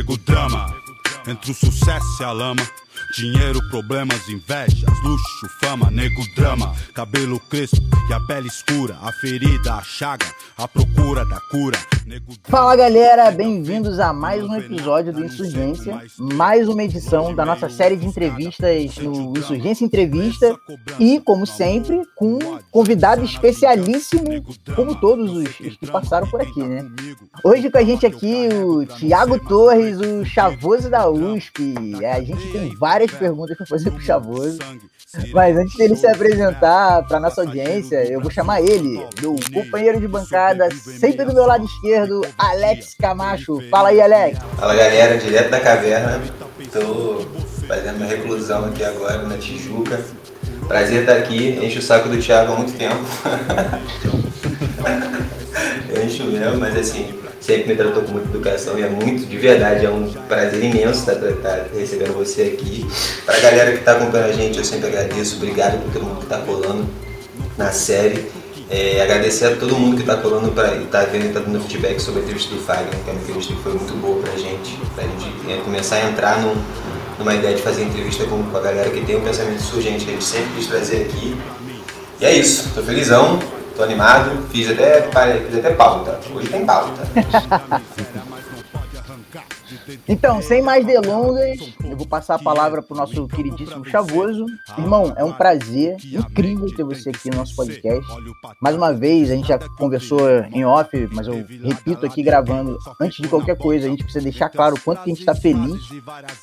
nego drama. Entre o sucesso e a lama. Dinheiro, problemas, invejas, luxo, fama, nego drama, cabelo crespo e a pele escura, a ferida, a chaga, a procura da cura. Fala galera, bem-vindos a mais um episódio do Insurgência, mais uma edição da nossa série de entrevistas no Insurgência Entrevista e, como sempre, com um convidado especialíssimo, como todos os, que passaram por aqui, né? Hoje com a gente aqui o Tiago Torres, o chavoso da USP. A gente tem várias perguntas para fazer pro chavoso, mas antes dele se apresentar para nossa audiência, eu vou chamar ele, meu companheiro de bancada, sempre do meu lado esquerdo, Alex Camacho. Fala aí, Alex. Fala galera, direto da caverna. Tô fazendo minha reclusão aqui agora na Tijuca. Prazer estar aqui, enche o saco do Thiago há muito tempo. eu encho mesmo, mas assim, sempre me tratou com muita educação e é muito, de verdade, é um prazer imenso estar, estar recebendo você aqui. Pra galera que está acompanhando a gente, eu sempre agradeço, obrigado por todo mundo que está colando na série. É, agradecer a todo mundo que está colando para tá vendo e está dando feedback sobre a entrevista do Fagner, que é uma entrevista que foi muito boa para a gente, para a gente é, começar a entrar num, numa ideia de fazer entrevista com, com, a galera que tem um pensamento surgente que a gente sempre quis trazer aqui. E é isso, estou felizão, estou animado, fiz até, fiz até pauta, hoje tem pauta. Então, sem mais delongas, eu vou passar a palavra para o nosso queridíssimo Chavoso. Irmão, é um prazer incrível ter você aqui no nosso podcast. Mais uma vez, a gente já conversou em off, mas eu repito aqui gravando. Antes de qualquer coisa, a gente precisa deixar claro o quanto a gente está feliz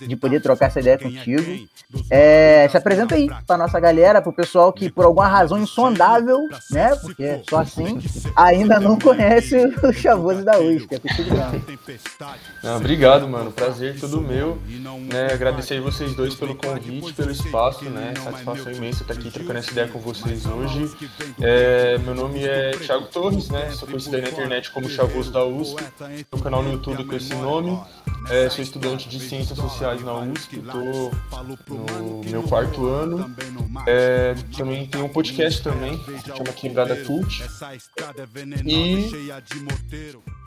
de poder trocar essa ideia contigo. É, se apresenta aí para nossa galera, para o pessoal que, por alguma razão insondável, né? Porque é só assim, ainda não conhece o Chavoso da USP. É obrigado, mano. Prazer todo meu. Né? Agradecer vocês dois pelo convite, pelo espaço, né? Satisfação imensa estar aqui trocando essa ideia com vocês hoje. É, meu nome é Thiago Torres, né? Sou conhecido na internet como Chavoso da USP. Tenho canal no YouTube com esse nome. É, sou estudante de Ciências Sociais na USP, estou no meu quarto ano. É, também tenho um podcast também, chama Quebrada Cult. E,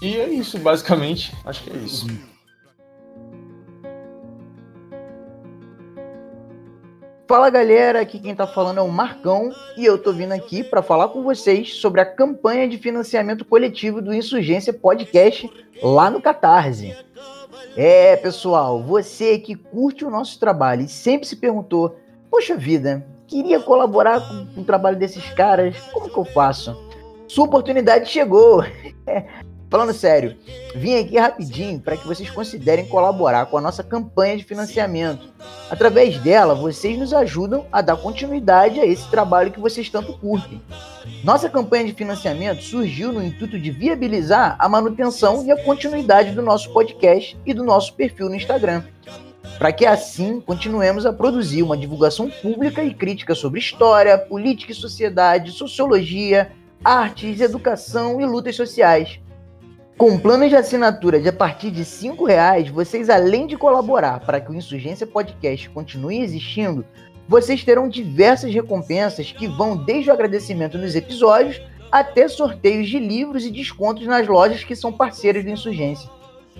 e é isso, basicamente. Acho que é isso. Fala galera, aqui quem tá falando é o Marcão e eu tô vindo aqui para falar com vocês sobre a campanha de financiamento coletivo do Insurgência Podcast lá no Catarse. É, pessoal, você que curte o nosso trabalho e sempre se perguntou: Poxa vida, queria colaborar com, o trabalho desses caras, como que eu faço? Sua oportunidade chegou! Falando sério, vim aqui rapidinho para que vocês considerem colaborar com a nossa campanha de financiamento. Através dela, vocês nos ajudam a dar continuidade a esse trabalho que vocês tanto curtem. Nossa campanha de financiamento surgiu no intuito de viabilizar a manutenção e a continuidade do nosso podcast e do nosso perfil no Instagram. Para que assim continuemos a produzir uma divulgação pública e crítica sobre história, política e sociedade, sociologia, artes, educação e lutas sociais com planos de assinatura de a partir de R$ reais, vocês além de colaborar para que o Insurgência Podcast continue existindo, vocês terão diversas recompensas que vão desde o agradecimento nos episódios até sorteios de livros e descontos nas lojas que são parceiras do Insurgência.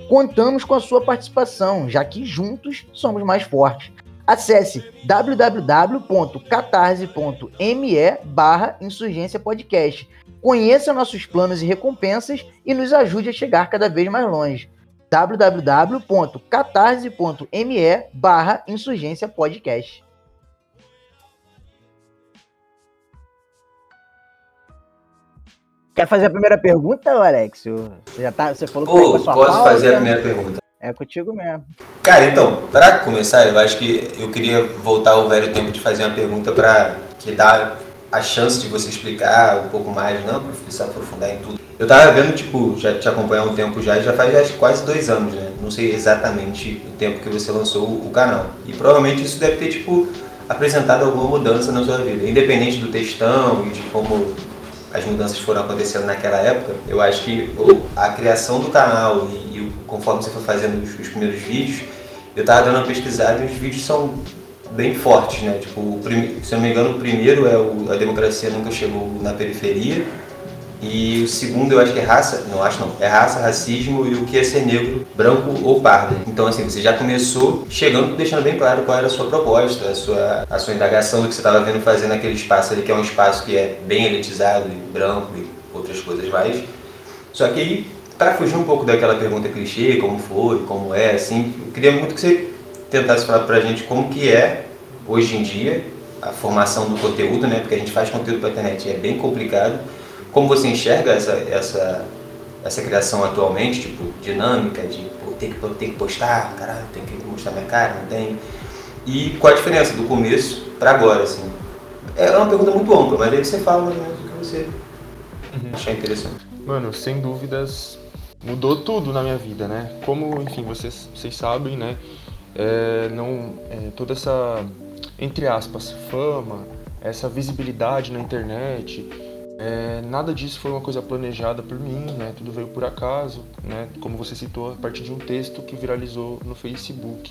Contamos com a sua participação, já que juntos somos mais fortes. Acesse www.catarse.me barra Insurgência Podcast Conheça nossos planos e recompensas e nos ajude a chegar cada vez mais longe. www.catarse.me barra Insurgência Podcast. Quer fazer a primeira pergunta, Alex? Você já tá, você falou que sua posso fazer a primeira pergunta? É contigo mesmo. Cara, então, para começar, eu acho que eu queria voltar ao velho tempo de fazer uma pergunta para que dá a chance de você explicar um pouco mais, não precisa aprofundar em tudo. Eu tava vendo, tipo, já te acompanhar um tempo já, já faz quase dois anos, né? Não sei exatamente o tempo que você lançou o canal. E provavelmente isso deve ter, tipo, apresentado alguma mudança na sua vida. Independente do textão e de como as mudanças foram acontecendo naquela época, eu acho que a criação do canal e conforme você foi fazendo os, os primeiros vídeos, eu tava dando uma pesquisada e os vídeos são bem fortes, né? Tipo, se eu não me engano, o primeiro é o A Democracia Nunca Chegou na Periferia. E o segundo eu acho que é raça, não acho não, é raça, racismo e o que é ser negro, branco ou pardo. Então assim, você já começou chegando, deixando bem claro qual era a sua proposta, a sua, a sua indagação do que você estava vendo fazer naquele espaço ali, que é um espaço que é bem elitizado, e branco e outras coisas mais. Só que aí, para fugir um pouco daquela pergunta clichê, como foi, como é, assim, eu queria muito que você tentasse falar pra gente como que é, hoje em dia, a formação do conteúdo, né? Porque a gente faz conteúdo para internet e é bem complicado. Como você enxerga essa, essa, essa criação atualmente, tipo, dinâmica, de pô, ter, que, ter que postar, caralho, tem que mostrar minha cara, não tem? E qual a diferença do começo para agora, assim? É uma pergunta muito ampla, mas aí você fala mais ou menos o que você uhum. achar interessante. Mano, sem dúvidas, mudou tudo na minha vida, né? Como, enfim, vocês, vocês sabem, né? É, não, é, toda essa entre aspas, fama, essa visibilidade na internet, é, nada disso foi uma coisa planejada por mim, né? Tudo veio por acaso, né? Como você citou, a partir de um texto que viralizou no Facebook.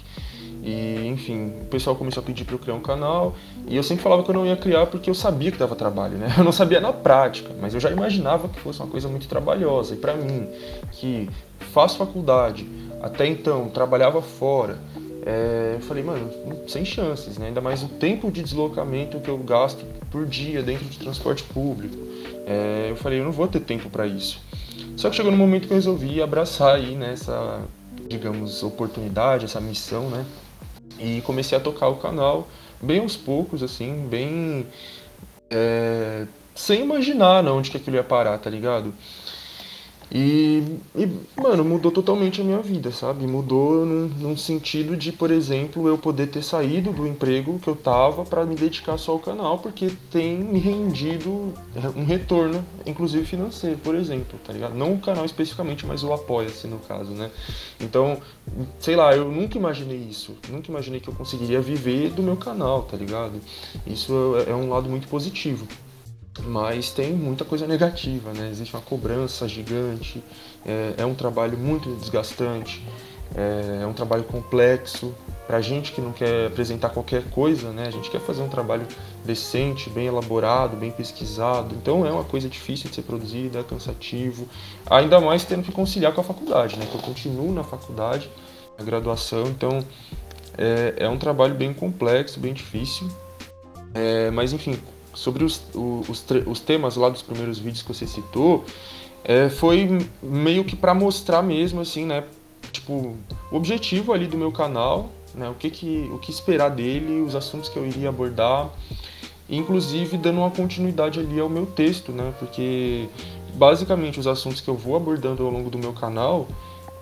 E, enfim, o pessoal começou a pedir para eu criar um canal e eu sempre falava que eu não ia criar porque eu sabia que dava trabalho, né? Eu não sabia na prática, mas eu já imaginava que fosse uma coisa muito trabalhosa. E para mim, que faço faculdade, até então trabalhava fora, é, eu falei, mano, sem chances, né? Ainda mais o tempo de deslocamento que eu gasto por dia dentro de transporte público. É, eu falei, eu não vou ter tempo para isso. Só que chegou no momento que eu resolvi abraçar aí nessa, né, digamos, oportunidade, essa missão, né? E comecei a tocar o canal bem aos poucos, assim, bem. É, sem imaginar onde que aquilo ia parar, tá ligado? E, e, mano, mudou totalmente a minha vida, sabe? Mudou num, num, sentido de, por exemplo, eu poder ter saído do emprego que eu tava para me dedicar só ao canal, porque tem me rendido um retorno, inclusive financeiro, por exemplo, tá ligado? Não o canal especificamente, mas o apoia-se no caso, né? Então, sei lá, eu nunca imaginei isso. Nunca imaginei que eu conseguiria viver do meu canal, tá ligado? Isso é, é um lado muito positivo mas tem muita coisa negativa, né? Existe uma cobrança gigante, é, é um trabalho muito desgastante, é, é um trabalho complexo. Para gente que não quer apresentar qualquer coisa, né? A gente quer fazer um trabalho decente, bem elaborado, bem pesquisado. Então é uma coisa difícil de ser produzida, é cansativo. Ainda mais tendo que conciliar com a faculdade, né? Que eu continuo na faculdade, a graduação. Então é, é um trabalho bem complexo, bem difícil. É, mas enfim, sobre os, os, os, temas lá dos primeiros vídeos que você citou, é, foi meio que para mostrar mesmo, assim, né? Tipo, o objetivo ali do meu canal, né? O que, que, o que esperar dele, os assuntos que eu iria abordar, inclusive dando uma continuidade ali ao meu texto, né? Porque basicamente os assuntos que eu vou abordando ao longo do meu canal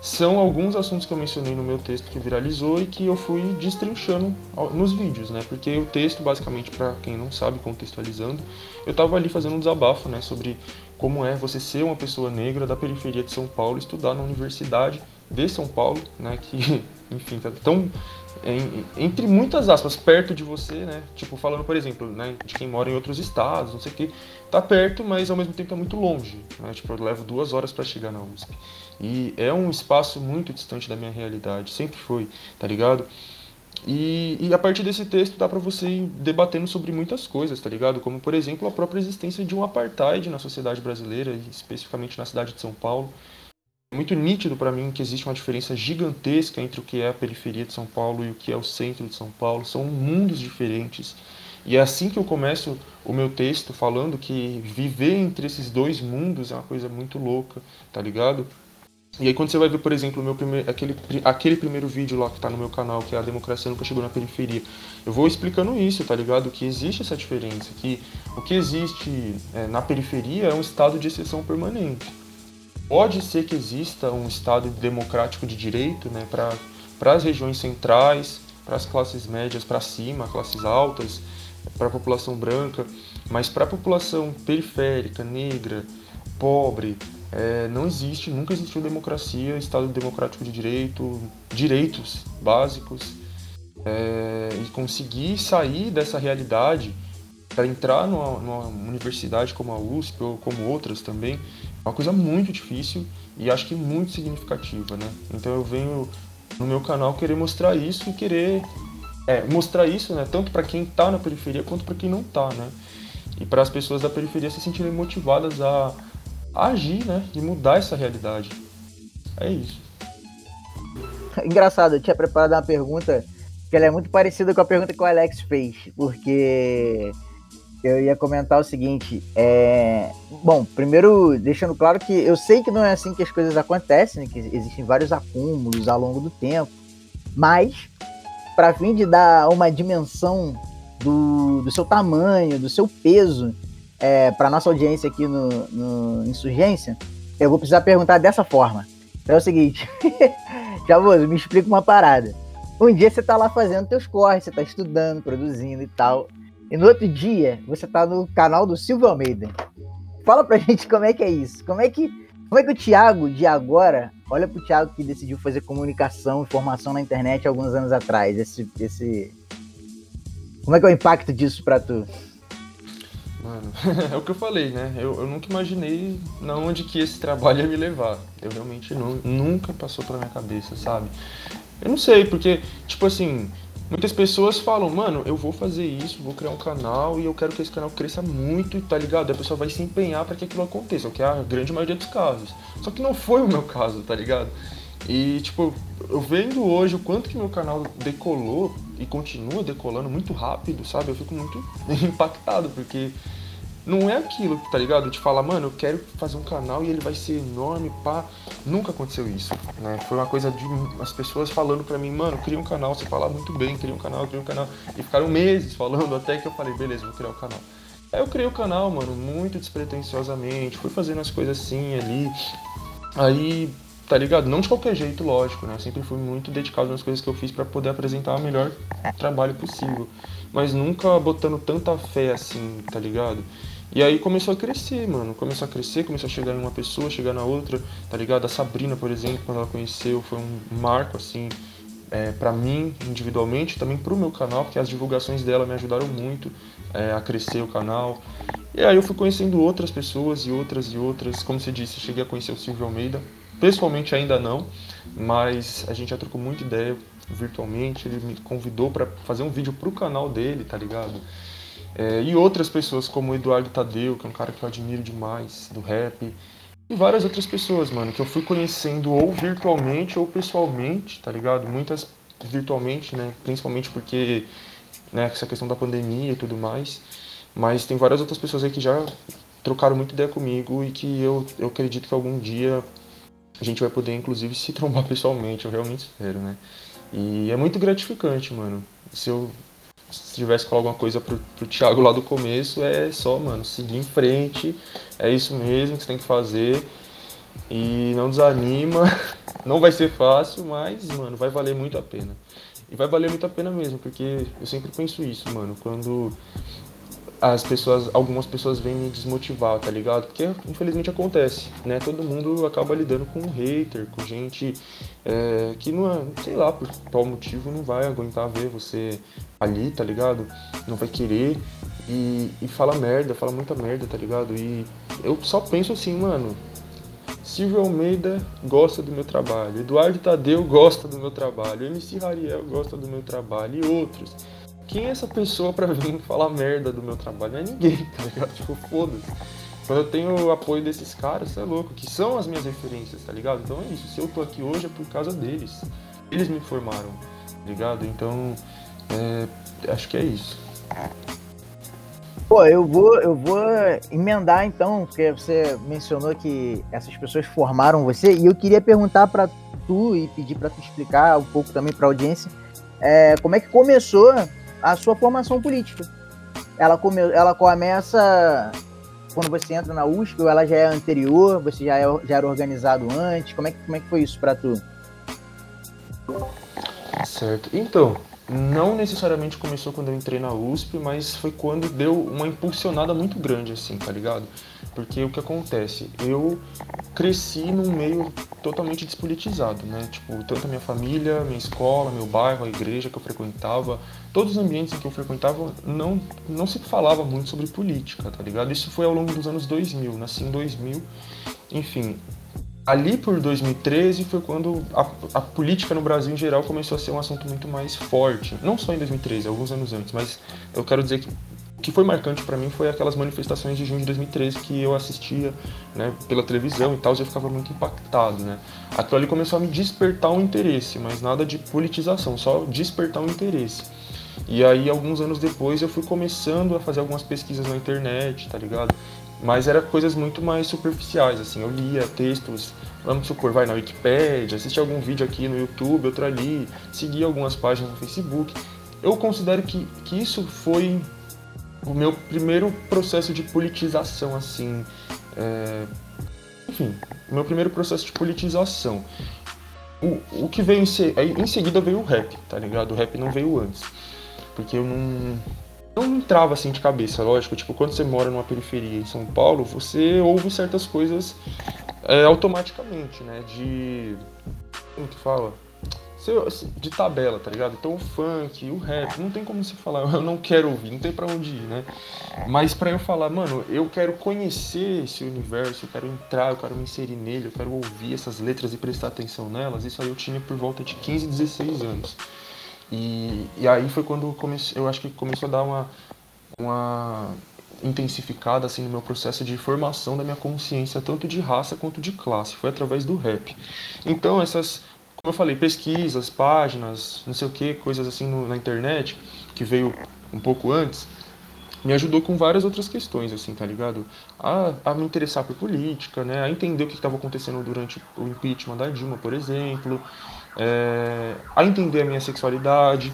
são alguns assuntos que eu mencionei no meu texto que viralizou e que eu fui destrinchando nos vídeos, né? Porque o texto, basicamente, para quem não sabe, contextualizando, eu estava ali fazendo um desabafo, né, sobre como é você ser uma pessoa negra da periferia de São Paulo, estudar na universidade de São Paulo, né, que, enfim, tá tão entre muitas aspas, perto de você, né? Tipo, falando, por exemplo, né, de quem mora em outros estados, não sei o que, tá perto, mas ao mesmo tempo é muito longe, né? Tipo, eu levo duas horas para chegar na USP. E é um espaço muito distante da minha realidade, sempre foi, tá ligado? E, e a partir desse texto dá para você ir debatendo sobre muitas coisas, tá ligado? Como, por exemplo, a própria existência de um apartheid na sociedade brasileira, especificamente na cidade de São Paulo. É muito nítido para mim que existe uma diferença gigantesca entre o que é a periferia de São Paulo e o que é o centro de São Paulo. São mundos diferentes. E é assim que eu começo o meu texto falando que viver entre esses dois mundos é uma coisa muito louca, tá ligado? E aí quando você vai ver, por exemplo, meu primeiro, aquele, aquele primeiro vídeo lá que tá no meu canal, que é a democracia nunca chegou na periferia, eu vou explicando isso, tá ligado? Que existe essa diferença, que o que existe é, na periferia é um estado de exceção permanente. Pode ser que exista um estado democrático de direito, né, para as regiões centrais, para as classes médias para cima, classes altas, para a população branca, mas para a população periférica, negra, pobre, é, não existe, nunca existiu democracia, Estado democrático de direito, direitos básicos. É, e conseguir sair dessa realidade para entrar numa, numa, universidade como a USP ou como outras também é uma coisa muito difícil e acho que muito significativa, né? Então eu venho no meu canal querer mostrar isso e querer é, mostrar isso, né? Tanto para quem está na periferia quanto para quem não está, né? E para as pessoas da periferia se sentirem motivadas a agir, né? E mudar essa realidade. É isso. Engraçado, eu tinha preparado uma pergunta que ela é muito parecida com a pergunta que o Alex fez, porque eu ia comentar o seguinte, é... bom, primeiro deixando claro que eu sei que não é assim que as coisas acontecem, né, que existem vários acúmulos ao longo do tempo, mas para fim de dar uma dimensão do, do seu tamanho, do seu peso é, para nossa audiência aqui no, no Insurgência, eu vou precisar perguntar dessa forma. Então é o seguinte, Chavoso, me explica uma parada. Um dia você tá lá fazendo teus corres, você tá estudando, produzindo e tal. E no outro dia, você tá no canal do Silvio Almeida. Fala pra gente como é que é isso. Como é que, como é que o Thiago de agora olha pro Thiago que decidiu fazer comunicação, informação na internet alguns anos atrás. Esse, esse... Como é que é o impacto disso pra tu? Mano, é o que eu falei, né? Eu, eu nunca imaginei na onde que esse trabalho ia me levar. Eu realmente não, nunca passou pela minha cabeça, sabe? Eu não sei, porque, tipo assim, Muitas pessoas falam, mano, eu vou fazer isso, vou criar um canal e eu quero que esse canal cresça muito, tá ligado? A pessoa vai se empenhar para que aquilo aconteça, que é a grande maioria dos casos. Só que não foi o meu caso, tá ligado? E, tipo, eu vendo hoje o quanto que meu canal decolou e continua decolando muito rápido, sabe? Eu fico muito impactado, porque não é aquilo, tá ligado? De falar, mano, eu quero fazer um canal e ele vai ser enorme, pá. Nunca aconteceu isso, né? Foi uma coisa de as pessoas falando pra mim, mano, cria um canal, você fala muito bem, cria um canal, cria um canal. E ficaram meses falando até que eu falei, beleza, vou criar o um canal. Aí eu criei o canal, mano, muito despretensiosamente, fui fazendo as coisas assim ali. Aí, tá ligado? Não de qualquer jeito, lógico, né? Eu sempre fui muito dedicado nas coisas que eu fiz para poder apresentar o melhor trabalho possível. Mas nunca botando tanta fé assim, tá ligado? E aí começou a crescer, mano. Começou a crescer, começou a chegar em uma pessoa, chegar na outra, tá ligado? A Sabrina, por exemplo, quando ela conheceu, foi um marco, assim, é, para mim, individualmente, também pro meu canal, porque as divulgações dela me ajudaram muito é, a crescer o canal. E aí eu fui conhecendo outras pessoas e outras e outras. Como você disse, cheguei a conhecer o Silvio Almeida. Pessoalmente ainda não, mas a gente já trocou muita ideia virtualmente. Ele me convidou para fazer um vídeo pro canal dele, tá ligado? É, e outras pessoas como o Eduardo Tadeu, que é um cara que eu admiro demais, do rap. E várias outras pessoas, mano, que eu fui conhecendo ou virtualmente ou pessoalmente, tá ligado? Muitas virtualmente, né? Principalmente porque, né, essa questão da pandemia e tudo mais. Mas tem várias outras pessoas aí que já trocaram muita ideia comigo e que eu, eu acredito que algum dia a gente vai poder, inclusive, se trombar pessoalmente. Eu realmente espero, né? E é muito gratificante, mano. Se eu se tivesse falar alguma coisa pro, pro Thiago lá do começo, é só, mano, seguir em frente, é isso mesmo que você tem que fazer. E não desanima, não vai ser fácil, mas, mano, vai valer muito a pena. E vai valer muito a pena mesmo, porque eu sempre penso isso, mano, quando as pessoas, algumas pessoas vêm me desmotivar, tá ligado? Porque infelizmente acontece, né? Todo mundo acaba lidando com um hater, com gente é, que não é, sei lá, por qual motivo não vai aguentar ver você ali, tá ligado? Não vai querer e, e fala merda, fala muita merda, tá ligado? E eu só penso assim, mano. Silvio Almeida gosta do meu trabalho, Eduardo Tadeu gosta do meu trabalho, MC Rariel gosta do meu trabalho e outros quem é essa pessoa pra vir falar merda do meu trabalho? Não é ninguém, tá ligado? Tipo, foda-se. Quando eu tenho o apoio desses caras, é louco, que são as minhas referências, tá ligado? Então é isso, se eu tô aqui hoje é por causa deles. Eles me formaram, tá ligado? Então, é, acho que é isso. Pô, eu vou, eu vou emendar então, porque você mencionou que essas pessoas formaram você, e eu queria perguntar para tu e pedir para tu explicar um pouco também para a audiência é, como é que começou a sua formação política. Ela, come, ela começa quando você entra na USP ou ela já é anterior, você já, é, já era organizado antes? Como é, que, como é que foi isso para tu? Certo. Então, não necessariamente começou quando eu entrei na USP, mas foi quando deu uma impulsionada muito grande, assim, tá ligado? Porque o que acontece? Eu cresci num meio totalmente despolitizado, né? Tipo, tanto a minha família, minha escola, meu bairro, a igreja que eu frequentava, todos os ambientes que eu frequentava não, não se falava muito sobre política, tá ligado? Isso foi ao longo dos anos 2000, nasci em 2000, enfim, ali por 2013 foi quando a, a, política no Brasil em geral começou a ser um assunto muito mais forte. Não só em 2013, alguns anos antes, mas eu quero dizer que o que foi marcante para mim foi aquelas manifestações de junho de 2013 que eu assistia né, pela televisão e tal, e eu ficava muito impactado. Né? Aquilo ali começou a me despertar um interesse, mas nada de politização, só despertar um interesse. E aí, alguns anos depois, eu fui começando a fazer algumas pesquisas na internet, tá ligado? Mas era coisas muito mais superficiais, assim, eu lia textos, vamos supor, vai na Wikipedia, assistia algum vídeo aqui no YouTube, outro ali, seguia algumas páginas no Facebook. Eu considero que, que isso foi o meu primeiro processo de politização, assim. É... Enfim, o meu primeiro processo de politização. O, o que veio em, se... em seguida veio o rap, tá ligado? O rap não veio antes. Porque eu não. Não entrava assim de cabeça, lógico. Tipo, quando você mora numa periferia em São Paulo, você ouve certas coisas é, automaticamente, né? De. Como que fala? de tabela, tá ligado? Então o funk, o rap, não tem como se falar, eu não quero ouvir, não tem para onde ir, né? Mas para eu falar, mano, eu quero conhecer esse universo, eu quero entrar, eu quero me inserir nele, eu quero ouvir essas letras e prestar atenção nelas, isso aí eu tinha por volta de 15, 16 anos. E, e aí foi quando comecei, eu acho que começou a dar uma, uma intensificada assim no meu processo de formação da minha consciência tanto de raça quanto de classe foi através do rap então essas como eu falei, pesquisas, páginas, não sei o que, coisas assim no, na internet, que veio um pouco antes, me ajudou com várias outras questões, assim, tá ligado? A, a me interessar por política, né? A entender o que estava acontecendo durante o impeachment da Dilma, por exemplo, é, a entender a minha sexualidade.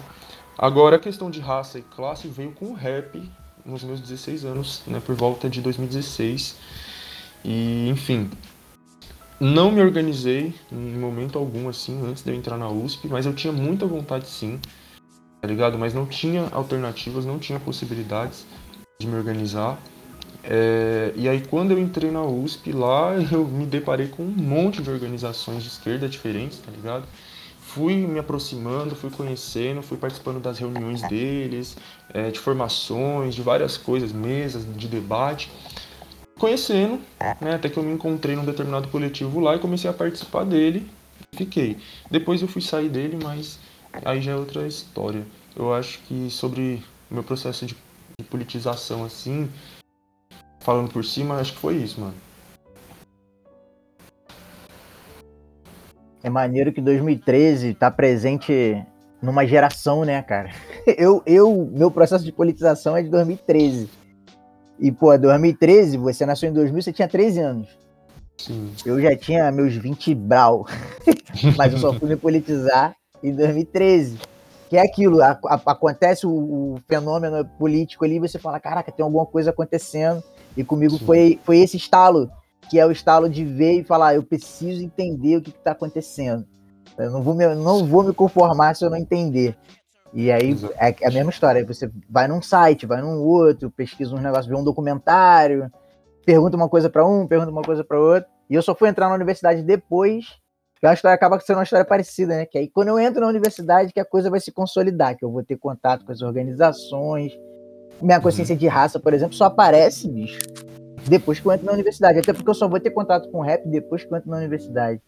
Agora, a questão de raça e classe veio com o rap nos meus 16 anos, né? Por volta de 2016. E, enfim, não me organizei em momento algum, assim, antes de eu entrar na USP, mas eu tinha muita vontade sim, tá ligado? Mas não tinha alternativas, não tinha possibilidades de me organizar. É, e aí quando eu entrei na USP lá, eu me deparei com um monte de organizações de esquerda diferentes, tá ligado? Fui me aproximando, fui conhecendo, fui participando das reuniões deles, é, de formações, de várias coisas, mesas de debate conhecendo, né, até que eu me encontrei num determinado coletivo lá e comecei a participar dele. Fiquei. Depois eu fui sair dele, mas aí já é outra história. Eu acho que sobre o meu processo de, de politização assim, falando por cima, acho que foi isso, mano. É maneiro que 2013 tá presente numa geração, né, cara? Eu, eu, meu processo de politização é de 2013. E, pô, 2013, você nasceu em 2000, você tinha 13 anos. Sim. Eu já tinha meus 20 brau. Mas eu só fui me politizar em 2013. Que é aquilo, a, a, acontece o, o, fenômeno político ali, você fala, caraca, tem alguma coisa acontecendo. E comigo foi, foi esse estalo, que é o estalo de ver e falar, eu preciso entender o que está acontecendo. Eu não vou, me, não vou me conformar se eu não entender. E aí é, é a mesma história. Você vai num site, vai num outro, pesquisa uns negócios, vê um documentário, pergunta uma coisa para um, pergunta uma coisa para outro. E eu só fui entrar na universidade depois, que a história acaba sendo uma história parecida, né? Que aí quando eu entro na universidade que a coisa vai se consolidar, que eu vou ter contato com as organizações. Minha consciência de raça, por exemplo, só aparece, bicho, depois que eu entro na universidade. Até porque eu só vou ter contato com rap depois que eu entro na universidade.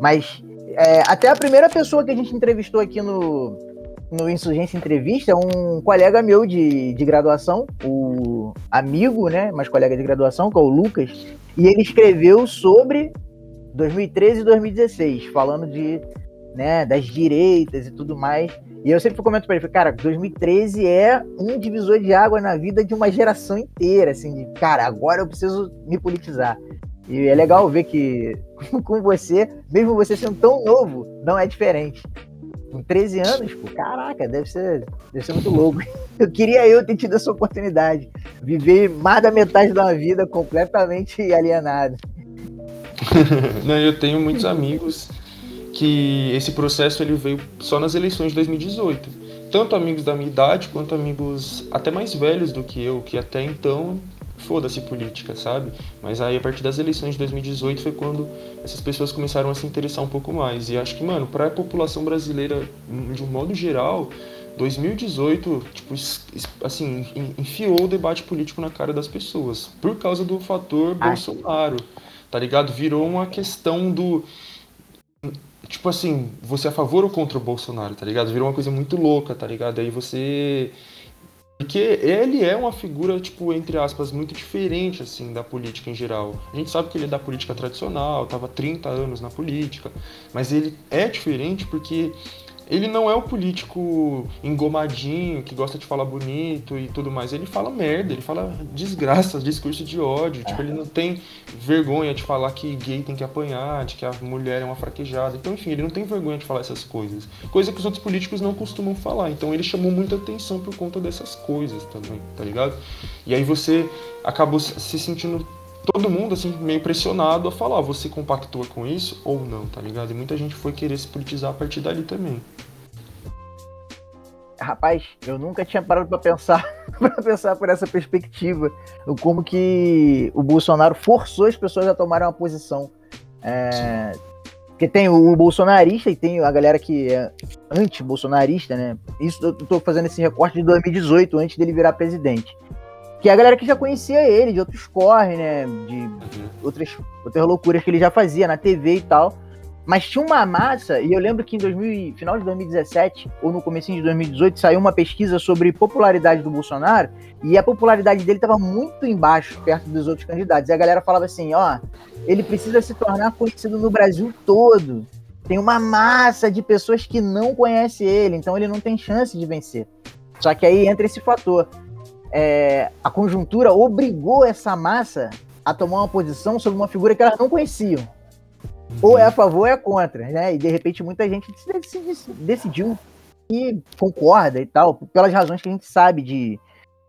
Mas é, até a primeira pessoa que a gente entrevistou aqui no, no Insurgência Entrevista um colega meu de, de graduação, o amigo, né, mas colega de graduação, que é o Lucas, e ele escreveu sobre 2013 e 2016, falando de, né, das direitas e tudo mais. E eu sempre comento para ele, cara, 2013 é um divisor de água na vida de uma geração inteira, assim, de, cara, agora eu preciso me politizar. E é legal ver que com você, mesmo você sendo tão novo, não é diferente com 13 anos, pô, caraca, deve ser, deve ser muito louco. Eu queria eu ter tido essa oportunidade. Viver mais da metade da vida completamente alienado. Não, eu tenho muitos amigos que esse processo ele veio só nas eleições de 2018. Tanto amigos da minha idade quanto amigos até mais velhos do que eu, que até então foda-se política, sabe? Mas aí a partir das eleições de 2018 foi quando essas pessoas começaram a se interessar um pouco mais. E acho que, mano, para a população brasileira de um modo geral, 2018, tipo, assim, enfiou o debate político na cara das pessoas por causa do fator Bolsonaro. Tá ligado? Virou uma questão do tipo assim, você é a favor ou contra o Bolsonaro, tá ligado? Virou uma coisa muito louca, tá ligado? Aí você Porque ele é uma figura, tipo, entre aspas, muito diferente, assim, da política em geral. A gente sabe que ele é da política tradicional, estava 30 anos na política, mas ele é diferente porque ele não é o político engomadinho, que gosta de falar bonito e tudo mais. Ele fala merda, ele fala desgraça, discurso de ódio. Tipo, ele não tem vergonha de falar que gay tem que apanhar, de que a mulher é uma fraquejada. Então, enfim, ele não tem vergonha de falar essas coisas. Coisa que os outros políticos não costumam falar. Então, ele chamou muita atenção por conta dessas coisas também, tá ligado? E aí você acabou se sentindo todo mundo assim meio pressionado a falar, você compactua com isso ou não, tá ligado? E muita gente foi querer se politizar a partir dali também. Rapaz, eu nunca tinha parado para pensar, para pensar por essa perspectiva, como que o Bolsonaro forçou as pessoas a tomarem uma posição. É, porque tem o bolsonarista e tem a galera que é anti-bolsonarista, né? Isso eu tô fazendo esse recorte de 2018, antes dele virar presidente. Que é a galera que já conhecia ele, de outros corre, né? De uhum. outras, outras loucuras que ele já fazia na TV e tal. Mas tinha uma massa, e eu lembro que em 2000, final de 2017 ou no começo de 2018 saiu uma pesquisa sobre popularidade do Bolsonaro e a popularidade dele estava muito embaixo, perto dos outros candidatos. E a galera falava assim: ó, ele precisa se tornar conhecido no Brasil todo. Tem uma massa de pessoas que não conhece ele, então ele não tem chance de vencer. Só que aí entra esse fator. É, a conjuntura obrigou essa massa a tomar uma posição sobre uma figura que elas não conheciam. Ou é a favor ou é contra, né? E de repente muita gente decidiu e concorda e tal, pelas razões que a gente sabe de,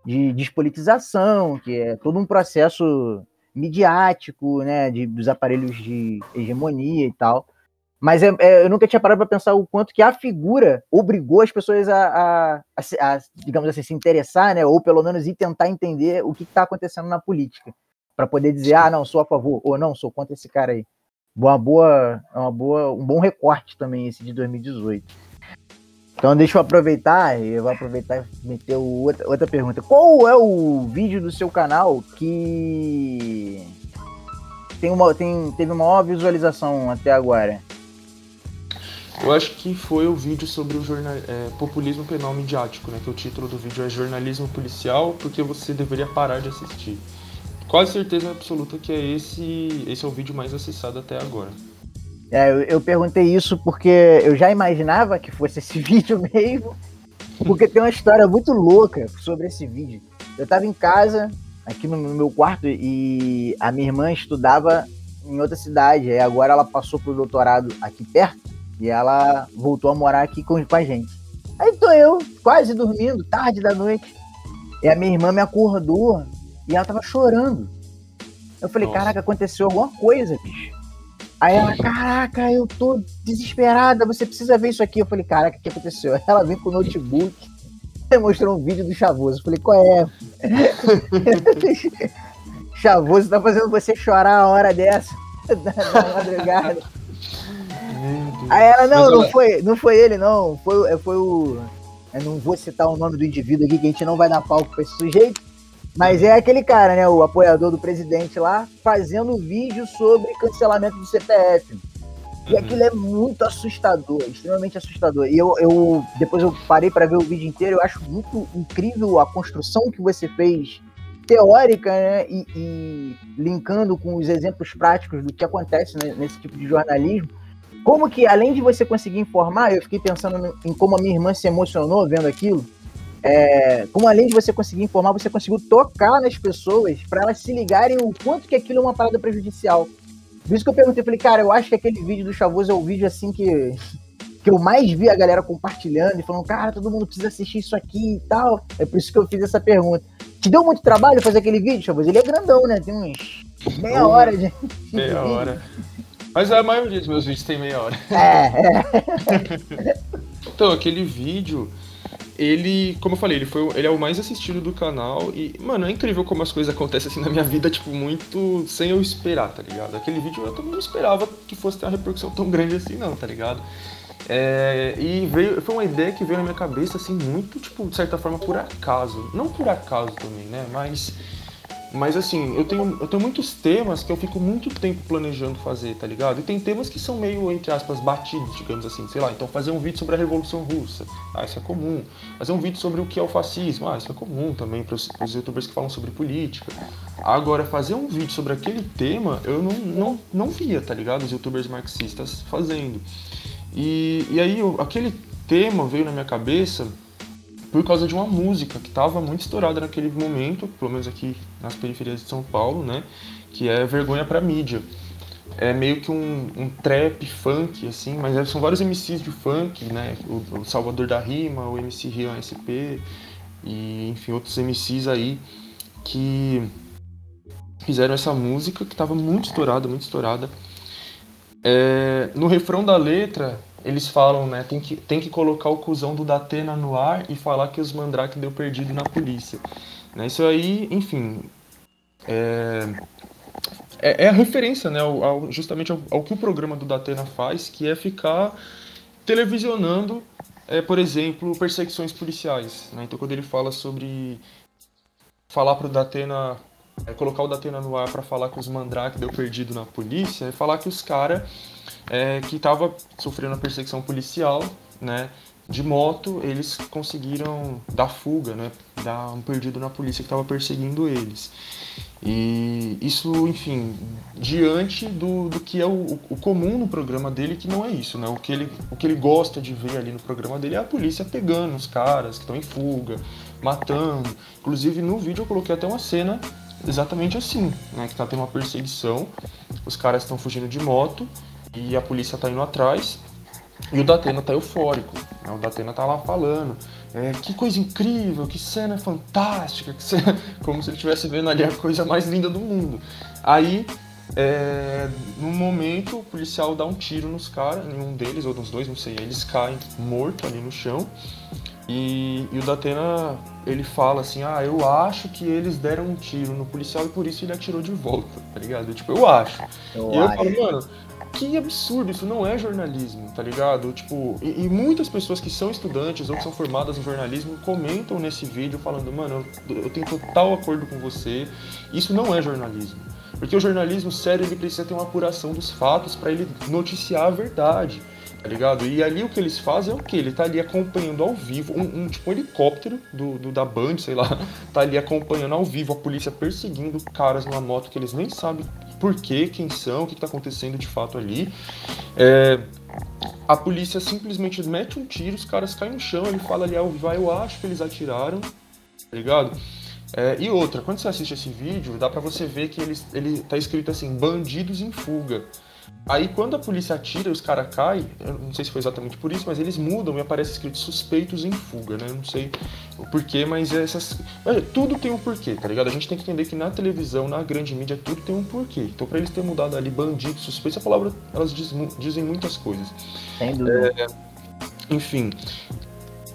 de despolitização, que é todo um processo midiático, né, de, dos aparelhos de hegemonia e tal. Mas é, é, eu nunca tinha parado para pensar o quanto que a figura obrigou as pessoas a, a, a, a, digamos assim, se interessar, né, ou pelo menos ir tentar entender o que está acontecendo na política, para poder dizer, ah, não, sou a favor, ou não, sou contra esse cara aí uma boa, uma boa, um bom recorte também esse de 2018. Então deixa eu aproveitar, eu vou aproveitar e meter outra, outra pergunta. Qual é o vídeo do seu canal que tem uma, tem, teve maior visualização até agora? Eu acho que foi o vídeo sobre o jornal, é, populismo penal midiático, né? Que o título do vídeo é Jornalismo Policial, porque você deveria parar de assistir quase certeza absoluta que é esse, esse é o vídeo mais acessado até agora. É, eu, eu perguntei isso porque eu já imaginava que fosse esse vídeo mesmo, porque tem uma história muito louca sobre esse vídeo. Eu estava em casa, aqui no, no, meu quarto, e a minha irmã estudava em outra cidade, e agora ela passou pro doutorado aqui perto, e ela voltou a morar aqui com, com a gente. Aí tô eu, quase dormindo, tarde da noite, e a minha irmã me acordou e ela tava chorando. Eu falei, Nossa. caraca, aconteceu alguma coisa, bicho. Aí ela, caraca, eu tô desesperada, você precisa ver isso aqui. Eu falei, caraca, o que aconteceu? Ela vem com o notebook e mostrou um vídeo do Chavoso. Eu falei, qual é? Chavoso tá fazendo você chorar a hora dessa, da, madrugada. Aí ela, não, não foi, não foi ele, não. Foi, foi o. Eu não vou citar o nome do indivíduo aqui, que a gente não vai dar palco pra esse sujeito. Mas é aquele cara, né? O apoiador do presidente lá, fazendo vídeo sobre cancelamento do CPF. E uhum. aquilo é muito assustador, extremamente assustador. E eu, eu depois eu parei para ver o vídeo inteiro, eu acho muito incrível a construção que você fez teórica, né? E, e linkando com os exemplos práticos do que acontece né, nesse tipo de jornalismo. Como que, além de você conseguir informar, eu fiquei pensando em como a minha irmã se emocionou vendo aquilo é, como além de você conseguir informar, você conseguiu tocar nas pessoas para elas se ligarem o quanto que aquilo é uma parada prejudicial. Por isso que eu perguntei, falei, cara, eu acho que aquele vídeo do Chavoso é o vídeo assim que, que eu mais vi a galera compartilhando e falando, cara, todo mundo precisa assistir isso aqui e tal. É por isso que eu fiz essa pergunta. Te deu muito trabalho fazer aquele vídeo, Chavoso? Ele é grandão, né? Tem uns meia hora de. Meia hora. Mas a maioria dos meus vídeos tem meia hora. É, é. então, aquele vídeo ele, como eu falei, ele, foi, ele é o mais assistido do canal e, mano, é incrível como as coisas acontecem assim na minha vida, tipo, muito sem eu esperar, tá ligado? Aquele vídeo eu também não esperava que fosse ter uma repercussão tão grande assim, não, tá ligado? É, e veio, foi uma ideia que veio na minha cabeça, assim, muito, tipo, de certa forma, por acaso. Não por acaso também, né? Mas Mas assim, eu tenho, eu tenho muitos temas que eu fico muito tempo planejando fazer, tá ligado? E tem temas que são meio, entre aspas, batidos, digamos assim, sei lá. Então fazer um vídeo sobre a Revolução Russa, ah, isso é comum. Fazer um vídeo sobre o que é o fascismo, ah, isso é comum também para os youtubers que falam sobre política. Agora, fazer um vídeo sobre aquele tema, eu não, não, não via, tá ligado? Os youtubers marxistas fazendo. E, e aí, aquele tema veio na minha cabeça por causa de uma música que estava muito estourada naquele momento, pelo menos aqui nas periferias de São Paulo, né? Que é Vergonha pra Mídia. É meio que um, um trap funk, assim, mas é, são vários MCs de funk, né? O, o Salvador da Rima, o MC Rio SP e, enfim, outros MCs aí que fizeram essa música que estava muito estourada, muito estourada. É, no refrão da letra, eles falam, né, tem que, tem que colocar o cuzão do Datena no ar e falar que os Mandrake deu perdido na polícia. Né, isso aí, enfim, é, é, é a referência, né, ao, ao, justamente ao, ao, que o programa do Datena faz, que é ficar televisionando, é, por exemplo, perseguições policiais. Né, então, quando ele fala sobre falar para o Datena, é, colocar o Datena no ar para falar que os Mandrake deu perdido na polícia, é falar que os caras é, que estava sofrendo a perseguição policial, né? De moto, eles conseguiram dar fuga, né? Dar um perdido na polícia que estava perseguindo eles. E isso, enfim, diante do, do que é o, o, comum no programa dele, que não é isso, né? O que, ele, o que ele gosta de ver ali no programa dele é a polícia pegando os caras que estão em fuga, matando. Inclusive, no vídeo eu coloquei até uma cena exatamente assim, né? Que tá tendo uma perseguição, os caras estão fugindo de moto e a polícia tá indo atrás e o Datena tá eufórico. Né? O Datena tá lá falando. É, que coisa incrível, que cena fantástica, que cena... como se ele estivesse vendo ali a coisa mais linda do mundo. Aí, é, no momento, o policial dá um tiro nos caras, nenhum deles, ou nos dois, não sei, eles caem morto ali no chão. E, e, o Datena, ele fala assim, ah, eu acho que eles deram um tiro no policial e por isso ele atirou de volta, tá ligado? Tipo, eu acho. Eu e acho. eu falo, mano, que absurdo, isso não é jornalismo, tá ligado? Tipo, e, e, muitas pessoas que são estudantes ou que são formadas em jornalismo comentam nesse vídeo falando, mano, eu, eu tenho total acordo com você, isso não é jornalismo. Porque o jornalismo sério, ele precisa ter uma apuração dos fatos para ele noticiar a verdade, tá ligado? E ali o que eles fazem é o que? Ele tá ali acompanhando ao vivo, um, um tipo um helicóptero do, do, da Band, sei lá, tá ali acompanhando ao vivo a polícia perseguindo caras numa moto que eles nem sabem por quê, quem são, o que está acontecendo de fato ali. É, a polícia simplesmente mete um tiro, os caras caem no chão, ele fala ali ao vivo, eu acho que eles atiraram, tá ligado? É, e outra, quando você assiste esse vídeo, dá pra você ver que ele, ele tá escrito assim, bandidos em fuga. Aí quando a polícia atira e os caras caem, eu não sei se foi exatamente por isso, mas eles mudam e aparece escrito suspeitos em fuga, né? Não sei o porquê, mas essas. Tudo tem um porquê, tá ligado? A gente tem que entender que na televisão, na grande mídia, tudo tem um porquê. Então pra eles terem mudado ali bandido, suspeito, essa palavra, elas diz, dizem muitas coisas. Sem dúvida. É, enfim,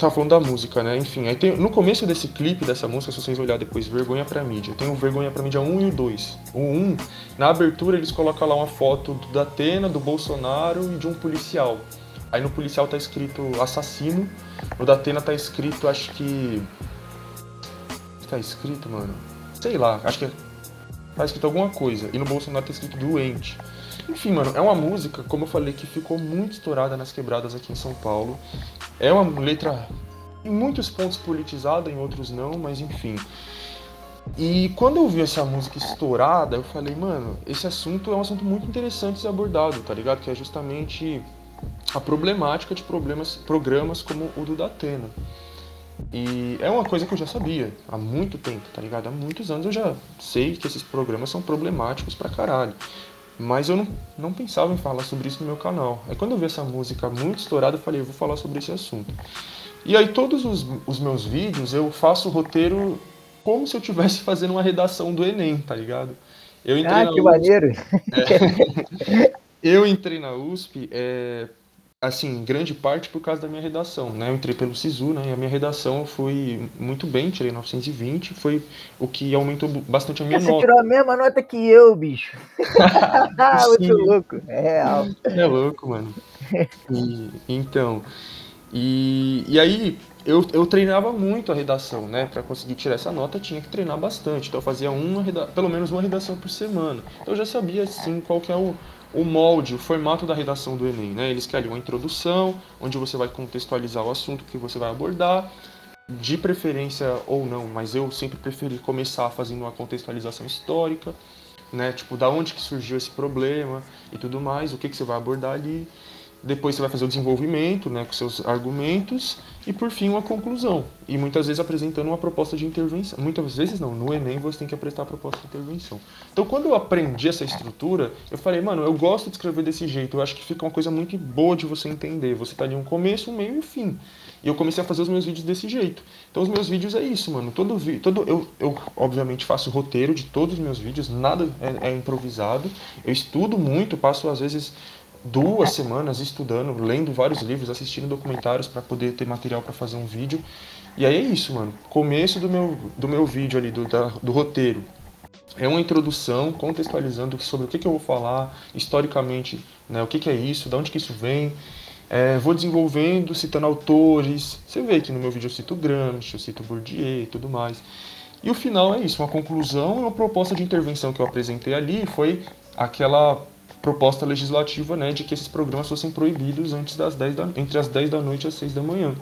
Tava falando da música, né? Enfim, aí tem, no começo desse clipe, dessa música, se vocês olharem depois, Vergonha pra Mídia, tem o Vergonha pra Mídia 1 e o 2. O 1, na abertura eles colocam lá uma foto da Atena, do Bolsonaro e de um policial. Aí no policial tá escrito assassino, no da Atena tá escrito, acho que. Tá escrito, mano? Sei lá, acho que é... tá escrito alguma coisa. E no Bolsonaro tá escrito doente. Enfim, mano, é uma música, como eu falei, que ficou muito estourada nas quebradas aqui em São Paulo. É uma letra em muitos pontos politizada, em outros não, mas enfim. E quando eu vi essa música estourada, eu falei, mano, esse assunto é um assunto muito interessante de ser abordado, tá ligado? Que é justamente a problemática de problemas, programas como o do Datena. E é uma coisa que eu já sabia há muito tempo, tá ligado? Há muitos anos eu já sei que esses programas são problemáticos pra caralho. Mas eu não, não pensava em falar sobre isso no meu canal. Aí quando eu vi essa música muito estourada, eu falei, eu vou falar sobre esse assunto. E aí todos os, os meus vídeos eu faço o roteiro como se eu estivesse fazendo uma redação do Enem, tá ligado? Eu entrei ah, que USP, maneiro! É, eu entrei na USP é, assim, grande parte por causa da minha redação, né? Eu entrei pelo SISU, né? E a minha redação foi muito bem, tirei 920, foi o que aumentou bastante a minha Você nota. Você tirou a mesma nota que eu, bicho. muito louco, é real. É louco, mano. E, então, e, e aí, eu, eu treinava muito a redação, né? Para conseguir tirar essa nota, tinha que treinar bastante. Então eu fazia uma pelo menos uma redação por semana. Então eu já sabia assim qual que é o, o molde, o formato da redação do Enem, né? Eles querem uma introdução, onde você vai contextualizar o assunto que você vai abordar, de preferência ou não, mas eu sempre preferi começar fazendo uma contextualização histórica, né? Tipo, da onde que surgiu esse problema e tudo mais, o que que você vai abordar ali. Depois você vai fazer o desenvolvimento, né, com seus argumentos e por fim uma conclusão. E muitas vezes apresentando uma proposta de intervenção. Muitas vezes não, no ENEM você tem que apresentar a proposta de intervenção. Então quando eu aprendi essa estrutura, eu falei, mano, eu gosto de escrever desse jeito. Eu acho que fica uma coisa muito boa de você entender. Você tá ali um começo, um meio e um fim. E eu comecei a fazer os meus vídeos desse jeito. Então os meus vídeos é isso, mano. Todo todo eu, eu obviamente faço roteiro de todos os meus vídeos, nada é, é improvisado. Eu estudo muito, passo às vezes duas semanas estudando, lendo vários livros, assistindo documentários para poder ter material para fazer um vídeo. E aí é isso, mano. Começo do meu, do meu vídeo ali, do, da, do roteiro. É uma introdução contextualizando sobre o que, que eu vou falar, historicamente, né, o que, que é isso, de onde que isso vem. É, vou desenvolvendo, citando autores. Você vê que no meu vídeo eu cito Gramsci, eu cito Bourdieu e tudo mais. E o final é isso, uma conclusão e uma proposta de intervenção que eu apresentei ali foi aquela proposta legislativa né, de que esses programas fossem proibidos antes das 10 da, entre as 10 da noite e as 6 da manhã.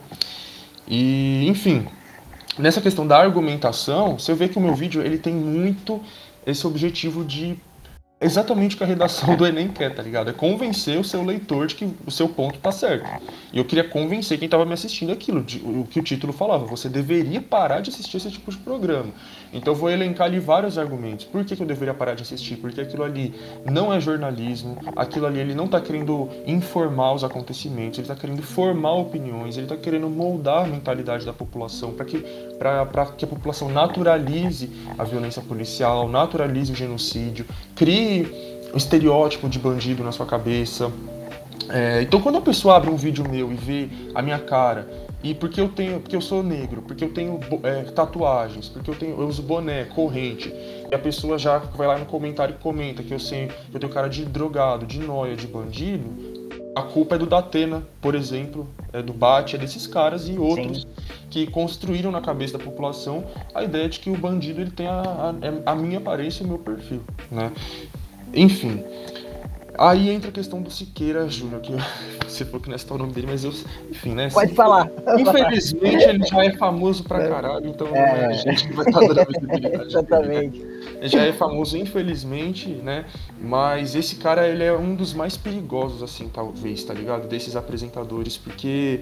E, enfim, nessa questão da argumentação, você vê que o meu vídeo ele tem muito esse objetivo de exatamente o que a redação do Enem quer, tá ligado? É convencer o seu leitor de que o seu ponto tá certo. E eu queria convencer quem estava me assistindo aquilo, de, o que o título falava. Você deveria parar de assistir esse tipo de programa. Então eu vou elencar ali vários argumentos. Por que, que eu deveria parar de assistir? Porque aquilo ali não é jornalismo, aquilo ali ele não está querendo informar os acontecimentos, ele está querendo formar opiniões, ele está querendo moldar a mentalidade da população para que, que a população naturalize a violência policial, naturalize o genocídio, crie um estereótipo de bandido na sua cabeça. É, então quando a pessoa abre um vídeo meu e vê a minha cara e porque eu tenho, porque eu sou negro, porque eu tenho é, tatuagens, porque eu tenho, eu uso boné, corrente, e a pessoa já vai lá no comentário e comenta que eu sei, eu tenho cara de drogado, de noia, de bandido, a culpa é do Datena, por exemplo, é do Bate, é desses caras e outros Sim. que construíram na cabeça da população a ideia de que o bandido ele tem a, a, a minha aparência e o meu perfil, né? Enfim, Aí entra a questão do Siqueira Júnior, que você falou que não é o nome dele, mas eu. Enfim, né? Pode falar. Infelizmente ele já é famoso pra caralho, então é. a gente vai estar dando visibilidade. Exatamente. Ele já é famoso, infelizmente, né? Mas esse cara, ele é um dos mais perigosos, assim, talvez, tá ligado? Desses apresentadores, porque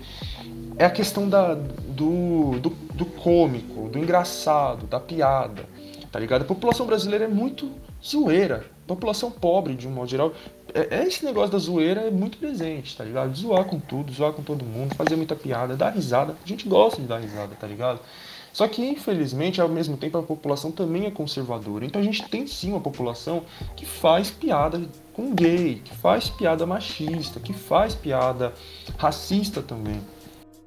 é a questão da, do, do, do cômico, do engraçado, da piada, tá ligado? A população brasileira é muito zoeira. População pobre, de um modo geral, é, é, esse negócio da zoeira é muito presente, tá ligado? Zoar com tudo, zoar com todo mundo, fazer muita piada, dar risada. A gente gosta de dar risada, tá ligado? Só que, infelizmente, ao mesmo tempo, a população também é conservadora. Então a gente tem sim uma população que faz piada com gay, que faz piada machista, que faz piada racista também.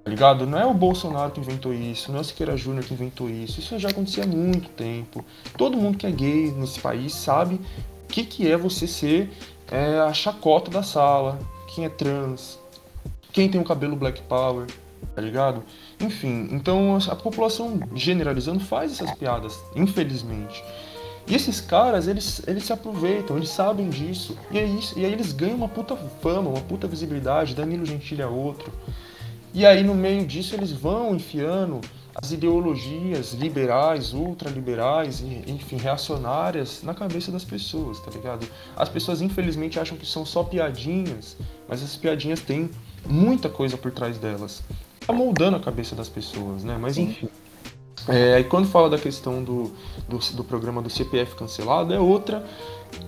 Tá ligado? Não é o Bolsonaro que inventou isso, não é o Siqueira Júnior que inventou isso. Isso já acontecia há muito tempo. Todo mundo que é gay nesse país sabe que, que é você ser é a chacota da sala, quem é trans, quem tem o cabelo black power, tá ligado? Enfim, então a população generalizando faz essas piadas, infelizmente. E esses caras, eles, eles se aproveitam, eles sabem disso. E, é isso, e aí eles ganham uma puta fama, uma puta visibilidade. Danilo Gentili é outro. E aí no meio disso eles vão enfiando as ideologias liberais, ultraliberais, enfim, reacionárias na cabeça das pessoas, tá ligado? As pessoas infelizmente acham que são só piadinhas, mas essas piadinhas têm muita coisa por trás delas. Tá moldando a cabeça das pessoas, né? Mas enfim. É, e quando fala da questão do, do, do programa do CPF cancelado, é outra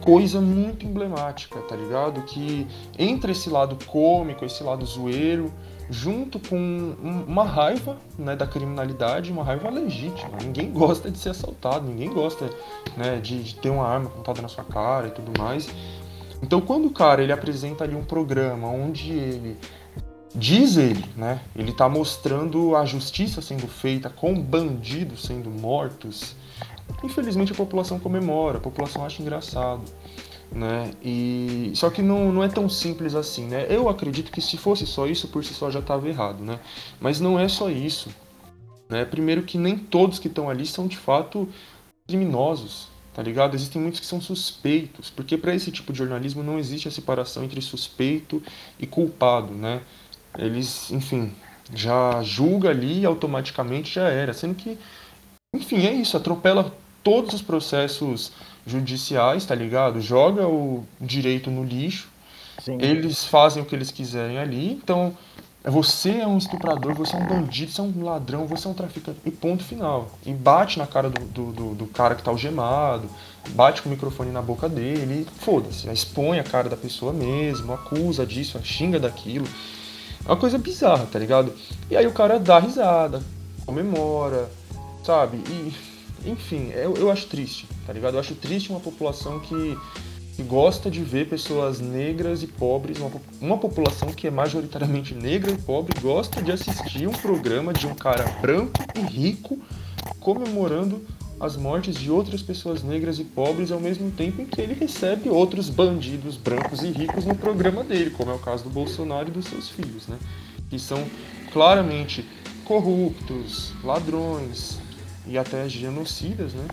coisa muito emblemática, tá ligado? Que entre esse lado cômico, esse lado zoeiro, junto com uma raiva né, da criminalidade, uma raiva legítima. Ninguém gosta de ser assaltado, ninguém gosta né, de, de, ter uma arma apontada na sua cara e tudo mais. Então, quando o cara ele apresenta ali um programa onde ele diz ele, né, ele está mostrando a justiça sendo feita com bandidos sendo mortos, infelizmente a população comemora, a população acha engraçado né? E só que não, não é tão simples assim, né? Eu acredito que se fosse só isso por si só já estava errado, né? Mas não é só isso. Né? Primeiro que nem todos que estão ali são de fato criminosos, tá ligado? Existem muitos que são suspeitos, porque para esse tipo de jornalismo não existe a separação entre suspeito e culpado, né? Eles, enfim, já julga ali automaticamente já era, sendo que, enfim, é isso, atropela todos os processos judiciais, tá ligado? Joga o direito no lixo, Sim. eles fazem o que eles quiserem ali, então você é um estuprador, você é um bandido, você é um ladrão, você é um traficante. E ponto final. E bate na cara do, do, do, do cara que tá algemado, bate com o microfone na boca dele, foda-se, expõe a cara da pessoa mesmo, acusa disso, xinga daquilo. É uma coisa bizarra, tá ligado? E aí o cara dá risada, comemora, sabe? E, enfim, eu, eu acho triste, tá ligado? Eu acho triste uma população que que gosta de ver pessoas negras e pobres, uma, uma população que é majoritariamente negra e pobre, gosta de assistir um programa de um cara branco e rico comemorando as mortes de outras pessoas negras e pobres ao mesmo tempo em que ele recebe outros bandidos brancos e ricos no programa dele, como é o caso do Bolsonaro e dos seus filhos, né? Que são claramente corruptos, ladrões e até genocidas, né?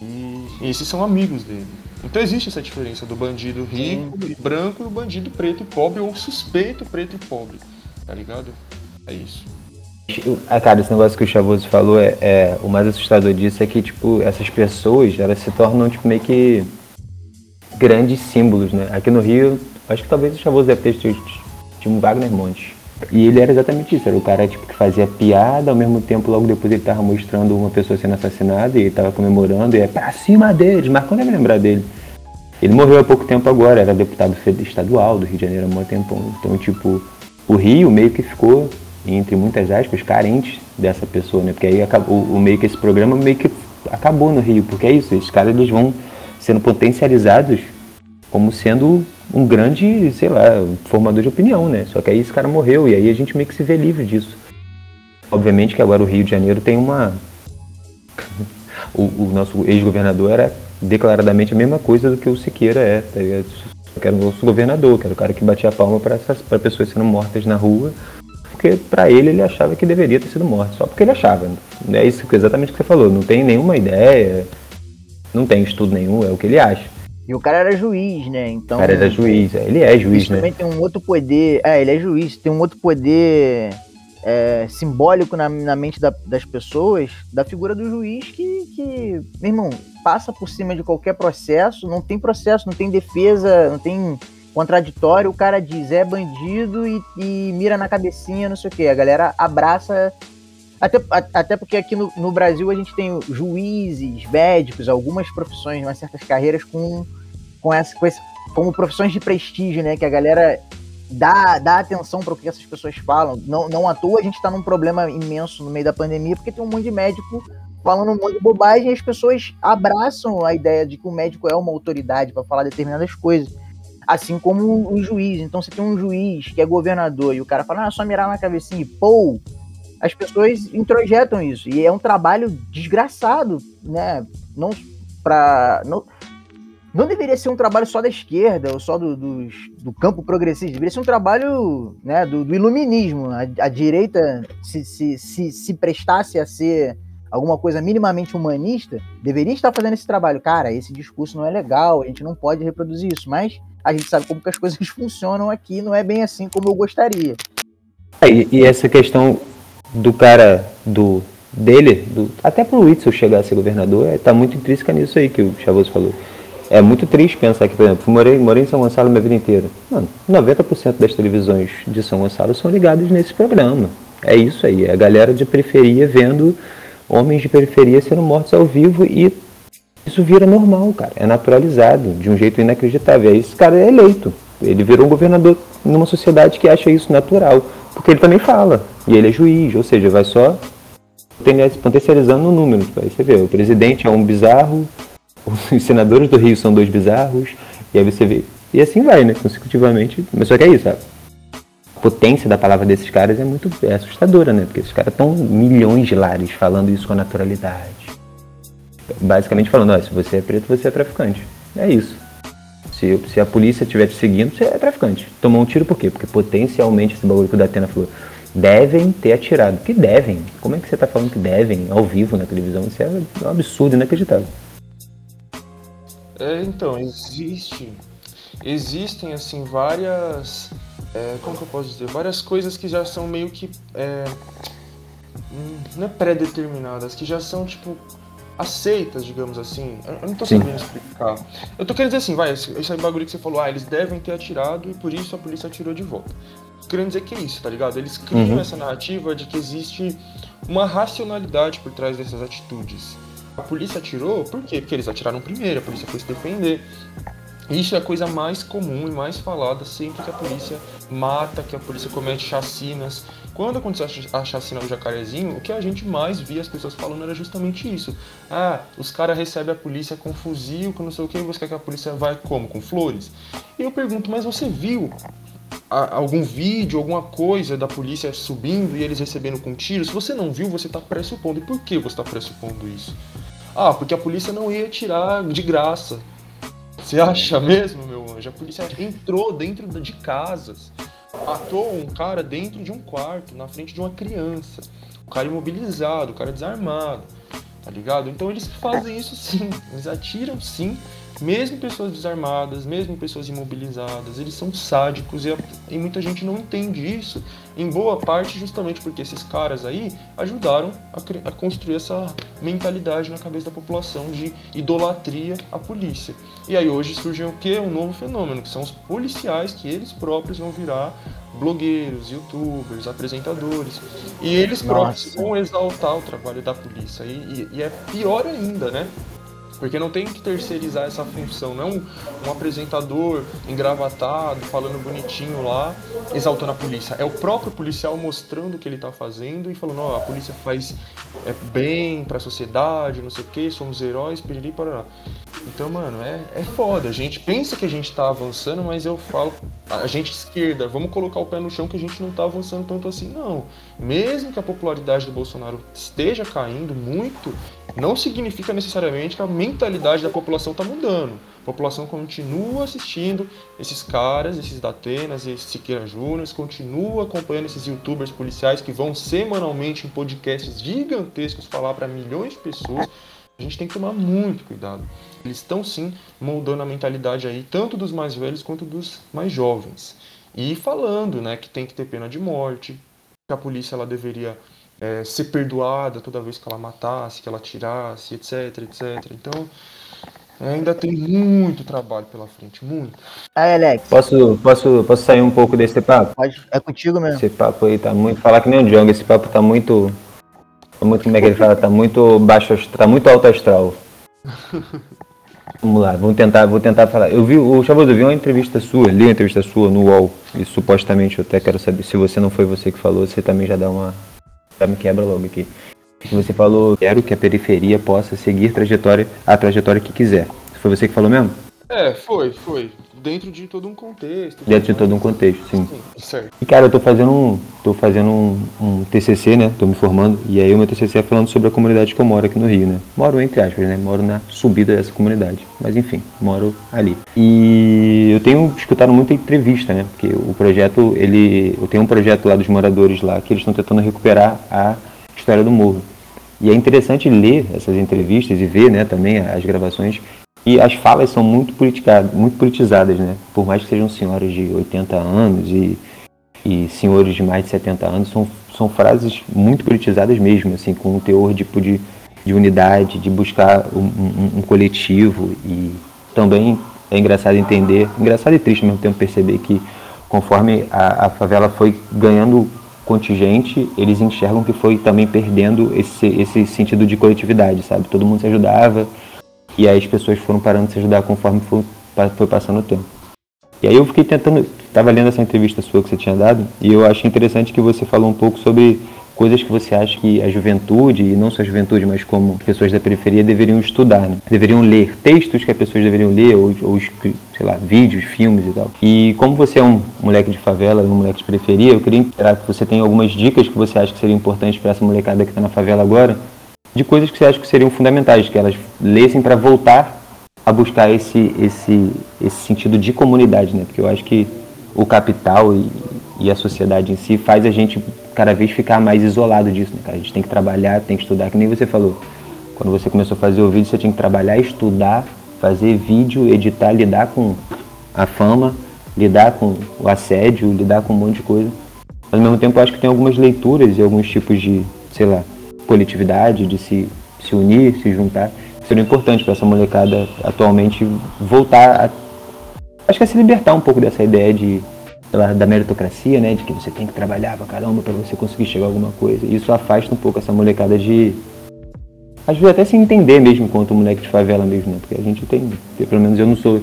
E esses são amigos dele. Então existe essa diferença do bandido rico e branco e o bandido preto e pobre, ou suspeito preto e pobre. Tá ligado? É isso. Ah, cara, esse negócio que o Chavoso falou é, é, o mais assustador disso é que, tipo, essas pessoas, elas se tornam, tipo, meio que grandes símbolos, né? Aqui no Rio, acho que talvez o Chavoso deve ter tido um Wagner Montes. E ele era exatamente isso, era o cara tipo, que fazia piada, ao mesmo tempo logo depois ele estava mostrando uma pessoa sendo assassinada e ele estava comemorando, e é pra cima deles, mas quando deve lembrar dele. Ele morreu há pouco tempo agora, era deputado estadual do Rio de Janeiro há muito tempo. Então, tipo, o Rio meio que ficou, entre muitas aspas, carente dessa pessoa, né? Porque aí acabou, o meio que esse programa meio que acabou no Rio, porque é isso, esses caras eles vão sendo potencializados como sendo um grande, sei lá, formador de opinião, né? Só que aí esse cara morreu e aí a gente meio que se vê livre disso. Obviamente que agora o Rio de Janeiro tem uma. o, o nosso ex-governador era declaradamente a mesma coisa do que o Siqueira é, tá ligado? Eu o nosso governador, quero o cara que batia a palma para pessoas sendo mortas na rua, porque para ele ele achava que deveria ter sido morto, só porque ele achava. É isso exatamente o que você falou, não tem nenhuma ideia, não tem estudo nenhum, é o que ele acha. E o cara era juiz, né? Então. O cara era juiz, é, ele é juiz, né? Também tem um outro poder. É, ele é juiz, tem um outro poder é, simbólico na, na mente da, das pessoas da figura do juiz que, que, meu irmão, passa por cima de qualquer processo, não tem processo, não tem defesa, não tem contraditório, o cara diz é bandido e, e mira na cabecinha, não sei o que. A galera abraça até, até porque aqui no, no, Brasil a gente tem juízes, médicos, algumas profissões, umas certas carreiras com, com, essa, com esse, como profissões de prestígio, né? Que a galera dá, dá atenção para o que essas pessoas falam. Não, não à toa a gente está num problema imenso no meio da pandemia, porque tem um monte de médico falando um monte de bobagem e as pessoas abraçam a ideia de que o médico é uma autoridade para falar determinadas coisas. Assim como o juiz. Então você tem um juiz que é governador e o cara fala, ah, só mirar na cabecinha e pô, as pessoas introjetam isso. E é um trabalho desgraçado, né? Não para não, não deveria ser um trabalho só da esquerda ou só do, do, do campo progressista, deveria ser um trabalho né, do, do iluminismo. A, a, direita, se, se, se, se prestasse a ser alguma coisa minimamente humanista, deveria estar fazendo esse trabalho. Cara, esse discurso não é legal, a gente não pode reproduzir isso, mas a gente sabe como que as coisas funcionam aqui, não é bem assim como eu gostaria. É, e, essa questão do cara do dele, do, até pro Whitson chegar a ser governador, é, tá muito intrínseca nisso aí que o Chavoso falou. É muito triste pensar que, por exemplo, morei, morei em São Gonçalo minha vida inteira. Mano, 90% das televisões de São Gonçalo são ligadas nesse programa. É isso aí, é a galera de periferia vendo homens de periferia sendo mortos ao vivo e isso vira normal, cara. É naturalizado de um jeito inacreditável. Aí esse cara é eleito. Ele virou um governador numa sociedade que acha isso natural. Porque ele também fala. E ele é juiz, ou seja, vai só potencializando no número. Aí você vê, o presidente é um bizarro, os senadores do Rio são dois bizarros, e aí você vê. E assim vai, né? Consecutivamente. Mas só que é isso, sabe? A potência da palavra desses caras é muito é assustadora, né? Porque esses caras estão milhões de lares falando isso com naturalidade. Basicamente falando, ó, se você é preto, você é traficante. É isso. Se, se a polícia estiver te seguindo, você é traficante. Tomou um tiro por quê? Porque potencialmente esse bagulho que o Datena falou devem ter atirado. Que devem? Como é que você está falando que devem ao vivo na televisão? Isso é um absurdo, inacreditável. É, então, existe. Existem, assim, várias. É, como que eu posso dizer? Várias coisas que já são meio que. É, hum, não é pré-determinadas, que já são, tipo, aceitas, digamos assim. Eu não tô Sim. sabendo explicar. Eu tô querendo dizer assim, vai, esse, esse bagulho que você falou, ah, eles devem ter atirado e por isso a polícia atirou de volta. Querendo dizer que é isso, tá ligado? Eles criam uhum. essa narrativa de que existe uma racionalidade por trás dessas atitudes. A polícia atirou, por quê? Porque eles atiraram primeiro, a polícia foi se defender. Isso é a coisa mais comum e mais falada sempre que a polícia mata, que a polícia comete chacinas. Quando aconteceu a chacina do Jacarezinho, o que a gente mais via as pessoas falando era justamente isso. Ah, os caras recebem a polícia com fuzil, com não sei o que, você quer que a polícia vai como? Com flores? E eu pergunto, mas você viu algum vídeo, alguma coisa da polícia subindo e eles recebendo com tiros? Se você não viu, você está pressupondo. E por que você está pressupondo isso? Ah, porque a polícia não ia tirar de graça. Você acha mesmo, meu anjo? A polícia entrou dentro de casas, matou um cara dentro de um quarto, na frente de uma criança. O cara imobilizado, o cara desarmado, tá ligado? Então eles fazem isso sim, eles atiram sim mesmo pessoas desarmadas, mesmo pessoas imobilizadas, eles são sádicos e, e, muita gente não entende isso, em boa parte justamente porque esses caras aí ajudaram a, a, construir essa mentalidade na cabeça da população de idolatria à polícia. E aí hoje surge o que? Um novo fenômeno, que são os policiais que eles próprios vão virar blogueiros, youtubers, apresentadores. E eles próprios vão exaltar o trabalho da polícia. E, e, e é pior ainda, né? Porque não tem que terceirizar essa função, não um, apresentador engravatado, falando bonitinho lá, exaltando a polícia. É o próprio policial mostrando o que ele está fazendo e falando, ó, a polícia faz é, bem para a sociedade, não sei o que, somos heróis, piriri, parará. Então, mano, é, é foda. A gente pensa que a gente tá avançando, mas eu falo, a gente esquerda, vamos colocar o pé no chão que a gente não tá avançando tanto assim, não. Mesmo que a popularidade do Bolsonaro esteja caindo muito, não significa necessariamente que a mentalidade da população está mudando. A população continua assistindo esses caras, esses Datenas, esses Siqueira Júnior, continua acompanhando esses youtubers policiais que vão semanalmente em podcasts gigantescos falar para milhões de pessoas. A gente tem que tomar muito cuidado. Eles estão sim moldando a mentalidade aí, tanto dos mais velhos quanto dos mais jovens. E falando né, que tem que ter pena de morte, que a polícia ela deveria é, ser perdoada toda vez que ela matasse, que ela tirasse, etc, etc. Então, ainda tem muito trabalho pela frente, muito. Aí, Alex. Posso, posso, posso sair um pouco desse papo? Pode, é contigo mesmo. Esse papo aí tá muito. Falar que nem o Django, esse papo tá muito. Tá muito, como é que ele fala? Tá muito baixo, tá muito alto astral. Vamos lá, vamos tentar, vou tentar falar. Eu vi, o Chavoso, eu vi uma entrevista sua, li uma entrevista sua no UOL, e supostamente eu até quero saber se você não foi você que falou, você também já dá uma, já me quebra logo aqui. Você falou, quero que a periferia possa seguir trajetória, a trajetória que quiser. Foi você que falou mesmo? É, foi, foi dentro de todo um contexto. Dentro de todo um contexto, sim. sim certo. E cara, eu tô fazendo um, tô fazendo um, um, TCC, né? Tô me formando e aí o meu TCC é falando sobre a comunidade que eu moro aqui no Rio, né? Moro entre aspas, né? Moro na subida dessa comunidade, mas enfim, moro ali. E eu tenho escutado muita entrevista, né? Porque o projeto, ele, eu tenho um projeto lá dos moradores lá que eles estão tentando recuperar a história do morro. E é interessante ler essas entrevistas e ver, né, também as gravações e as falas são muito, muito politizadas, né? Por mais que sejam senhoras de 80 anos e, e senhores de mais de 70 anos, são, são frases muito politizadas mesmo, assim, com um teor tipo de, de unidade, de buscar um, um, um coletivo. E também é engraçado entender, engraçado e triste ao mesmo tempo perceber que conforme a, a favela foi ganhando contingente, eles enxergam que foi também perdendo esse, esse sentido de coletividade, sabe? Todo mundo se ajudava, e aí as pessoas foram parando de se ajudar conforme foi, foi passando o tempo. E aí eu fiquei tentando, estava lendo essa entrevista sua que você tinha dado, e eu achei interessante que você falou um pouco sobre coisas que você acha que a juventude, e não só a juventude, mas como pessoas da periferia deveriam estudar, né? deveriam ler textos que as pessoas deveriam ler, ou, ou sei lá, vídeos, filmes e tal. E como você é um moleque de favela, um moleque de periferia, eu queria esperar que você tenha algumas dicas que você acha que seriam importantes para essa molecada que está na favela agora, de coisas que você acha que seriam fundamentais, que elas lessem para voltar a buscar esse, esse, esse sentido de comunidade, né? Porque eu acho que o capital e, e, a sociedade em si faz a gente cada vez ficar mais isolado disso, né? A gente tem que trabalhar, tem que estudar, que nem você falou. Quando você começou a fazer o vídeo, você tinha que trabalhar, estudar, fazer vídeo, editar, lidar com a fama, lidar com o assédio, lidar com um monte de coisa. Mas ao mesmo tempo eu acho que tem algumas leituras e alguns tipos de, sei lá, coletividade, de se, se unir, se juntar, que seriam importantes para essa molecada atualmente voltar a. Acho que se libertar um pouco dessa ideia de da meritocracia, né, de que você tem que trabalhar pra caramba para você conseguir chegar a alguma coisa. Isso afasta um pouco essa molecada de às vezes até se entender mesmo enquanto moleque de favela mesmo, né? Porque a gente tem, pelo menos eu não sou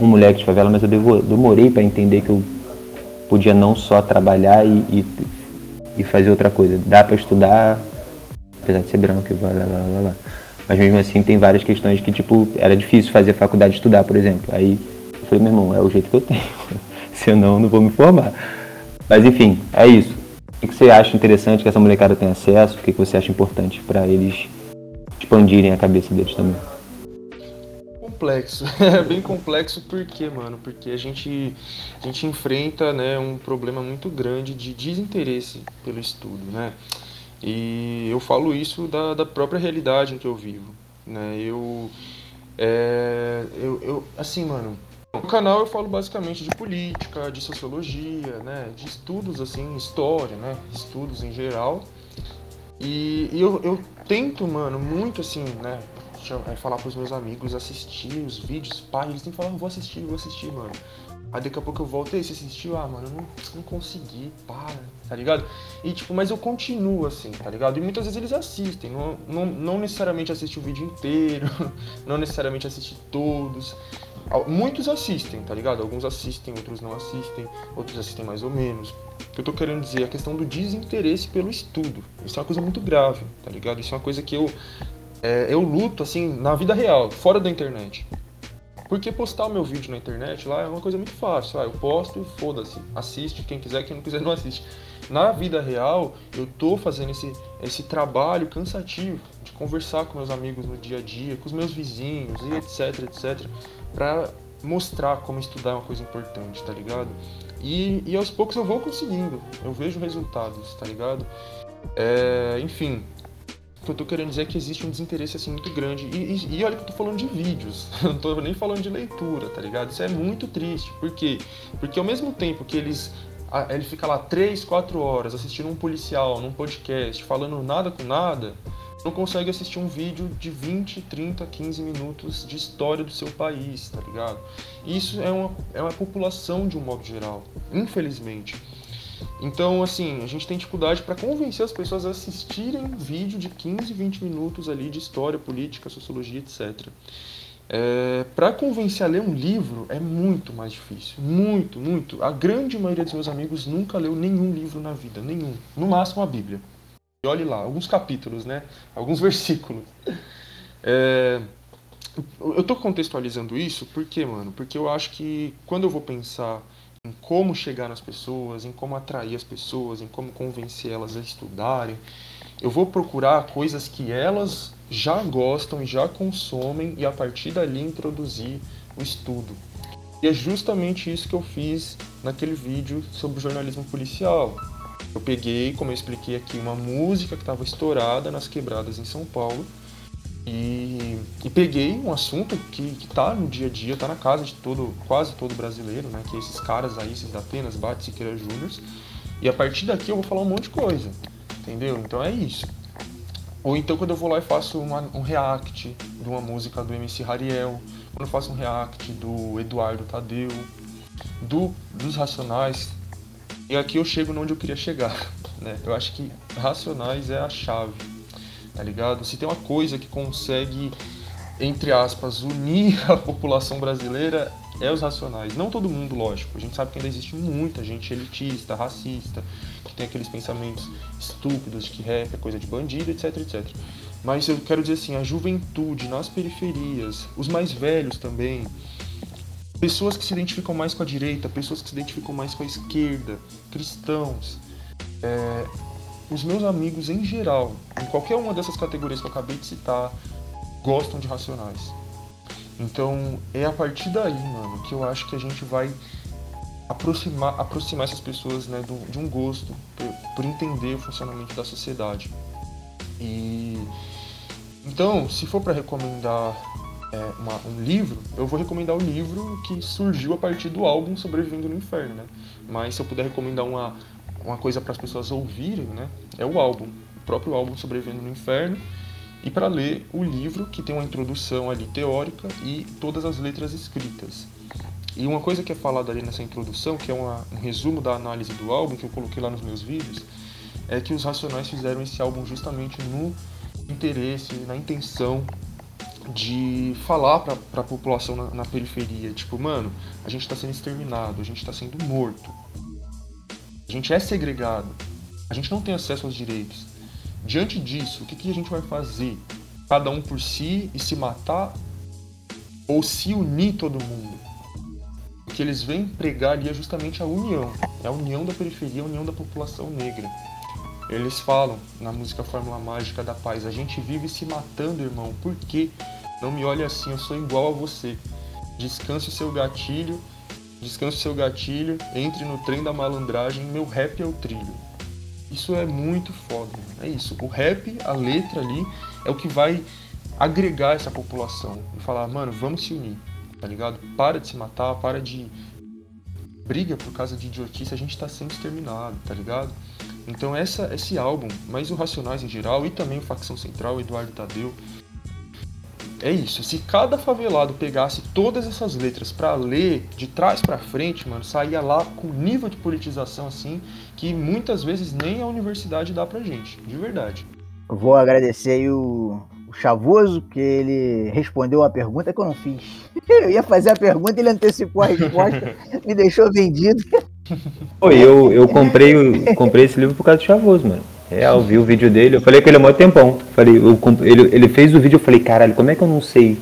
um moleque de favela, mas eu demorei para entender que eu podia não só trabalhar e, e, e fazer outra coisa. Dá para estudar, apesar de ser branco, lá, lá, lá, lá. Mas mesmo assim tem várias questões que, tipo, era difícil fazer faculdade estudar, por exemplo. Aí eu falei, meu irmão, é o jeito que eu tenho. Senão eu não vou me formar. Mas enfim, é isso. O que você acha interessante que essa molecada tenha acesso? O que você acha importante para eles expandirem a cabeça deles também? complexo. É bem complexo porque, mano, porque a gente, a gente enfrenta, né, um problema muito grande de desinteresse pelo estudo, né? E eu falo isso da, da própria realidade em que eu vivo, né? Eu, é, eu, eu, assim, mano, no canal eu falo basicamente de política, de sociologia, né, de estudos assim, história, né, estudos em geral. E, e eu, eu tento, mano, muito assim, né, é, falar pros meus amigos, assistir os vídeos, pai, eles têm que falar, vou assistir, vou assistir, mano. Aí daqui a pouco eu volto, e você assistiu? Ah, mano, eu não, não consegui, para, tá ligado? E tipo, mas eu continuo assim, tá ligado? E muitas vezes eles assistem, não, não, não necessariamente assistir o vídeo inteiro, não necessariamente assistir todos. Muitos assistem, tá ligado? Alguns assistem, outros não assistem, outros assistem mais ou menos. O que eu tô querendo dizer é a questão do desinteresse pelo estudo. Isso é uma coisa muito grave, tá ligado? Isso é uma coisa que eu é, eu luto assim na vida real, fora da internet. Porque postar o meu vídeo na internet lá é uma coisa muito fácil. Ah, eu posto e foda-se. Assiste, quem quiser, quem não quiser não assiste. Na vida real, eu tô fazendo esse, esse trabalho cansativo de conversar com meus amigos no dia a dia, com os meus vizinhos e etc, etc, pra mostrar como estudar é uma coisa importante, tá ligado? E, e aos poucos eu vou conseguindo, eu vejo resultados, tá ligado? É, enfim, que eu tô querendo dizer é que existe um desinteresse assim muito grande. E, e, e olha que eu tô falando de vídeos, não tô nem falando de leitura, tá ligado? Isso é muito triste. Por quê? Porque ao mesmo tempo que eles ele fica lá 3, 4 horas assistindo um policial num podcast, falando nada com nada, não consegue assistir um vídeo de 20, 30, 15 minutos de história do seu país, tá ligado? Isso é uma, é uma população de um modo geral, infelizmente. Então, assim, a gente tem dificuldade para convencer as pessoas a assistirem vídeo de 15, 20 minutos ali de história, política, sociologia, etc. É, para convencer a ler um livro é muito mais difícil. Muito, muito. A grande maioria dos meus amigos nunca leu nenhum livro na vida, nenhum. No máximo a Bíblia. E olhe lá, alguns capítulos, né? Alguns versículos. É, eu tô contextualizando isso porque, mano, porque eu acho que quando eu vou pensar em como chegar nas pessoas, em como atrair as pessoas, em como convencer elas a estudarem. Eu vou procurar coisas que elas já gostam e já consomem e a partir dali introduzir o estudo. E é justamente isso que eu fiz naquele vídeo sobre jornalismo policial. Eu peguei, como eu expliquei aqui, uma música que estava estourada nas quebradas em São Paulo e, e, peguei um assunto que, que tá no dia a dia, tá na casa de todo, quase todo brasileiro, né? Que é esses caras aí, esses Atenas, Bate, Siqueira Júnior. E a partir daqui eu vou falar um monte de coisa, entendeu? Então é isso. Ou então quando eu vou lá e faço uma, um react de uma música do MC Rariel, quando eu faço um react do Eduardo Tadeu, do, dos Racionais, e aqui eu chego onde eu queria chegar, né? Eu acho que Racionais é a chave tá ligado? Se tem uma coisa que consegue, entre aspas, unir a população brasileira é os racionais. Não todo mundo, lógico. A gente sabe que ainda existe muita gente elitista, racista, que tem aqueles pensamentos estúpidos de que rap é coisa de bandido, etc, etc. Mas eu quero dizer assim, a juventude nas periferias, os mais velhos também, pessoas que se identificam mais com a direita, pessoas que se identificam mais com a esquerda, cristãos, é, os meus amigos em geral, em qualquer uma dessas categorias que eu acabei de citar, gostam de Racionais. Então é a partir daí, mano, que eu acho que a gente vai aproximar, aproximar essas pessoas né, do, de um gosto por entender o funcionamento da sociedade. E então, se for para recomendar é, uma, um livro, eu vou recomendar o livro que surgiu a partir do álbum Sobrevivendo no Inferno, né? Mas se eu puder recomendar uma, uma coisa para as pessoas ouvirem, né? É o álbum, o próprio álbum Sobrevivendo no Inferno, e para ler o livro que tem uma introdução ali teórica e todas as letras escritas. E uma coisa que é falada ali nessa introdução, que é uma, um resumo da análise do álbum que eu coloquei lá nos meus vídeos, é que os Racionais fizeram esse álbum justamente no interesse, na intenção de falar para a população na, na, periferia, tipo, mano, a gente está sendo exterminado, a gente está sendo morto, a gente é segregado, a gente não tem acesso aos direitos. Diante disso, o que, que a gente vai fazer? Cada um por si e se matar? Ou se unir todo mundo? O que eles vêm pregar ali é justamente a união, é a união da periferia, a união da população negra. Eles falam na música Fórmula Mágica da Paz: A gente vive se matando, irmão, por quê? Não me olhe assim, eu sou igual a você. Descanse o seu gatilho, descanse seu gatilho, entre no trem da malandragem, meu rap é o trilho. Isso é muito foda, é isso. O rap, a letra ali, é o que vai agregar essa população e falar, mano, vamos se unir, tá ligado? Para de se matar, para de briga por causa de idiotice, a gente tá sendo exterminado, tá ligado? Então essa, esse álbum, mas o Racionais em geral e também o Facção Central, Eduardo Tadeu, é isso. Se cada favelado pegasse todas essas letras para ler de trás para frente, mano, saía lá com nível de politização assim que muitas vezes nem a universidade dá pra gente, de verdade. Vou agradecer aí o, o Chavoso, que ele respondeu a pergunta que eu não fiz. Eu ia fazer a pergunta, ele antecipou a resposta, me deixou vendido. Oi, eu, eu comprei, comprei esse livro por causa do Chavoso, mano. Real, vi o vídeo dele, eu falei com ele há muito tempão. Falei, eu, ele, ele fez o vídeo, eu falei, caralho, como é que eu não sei?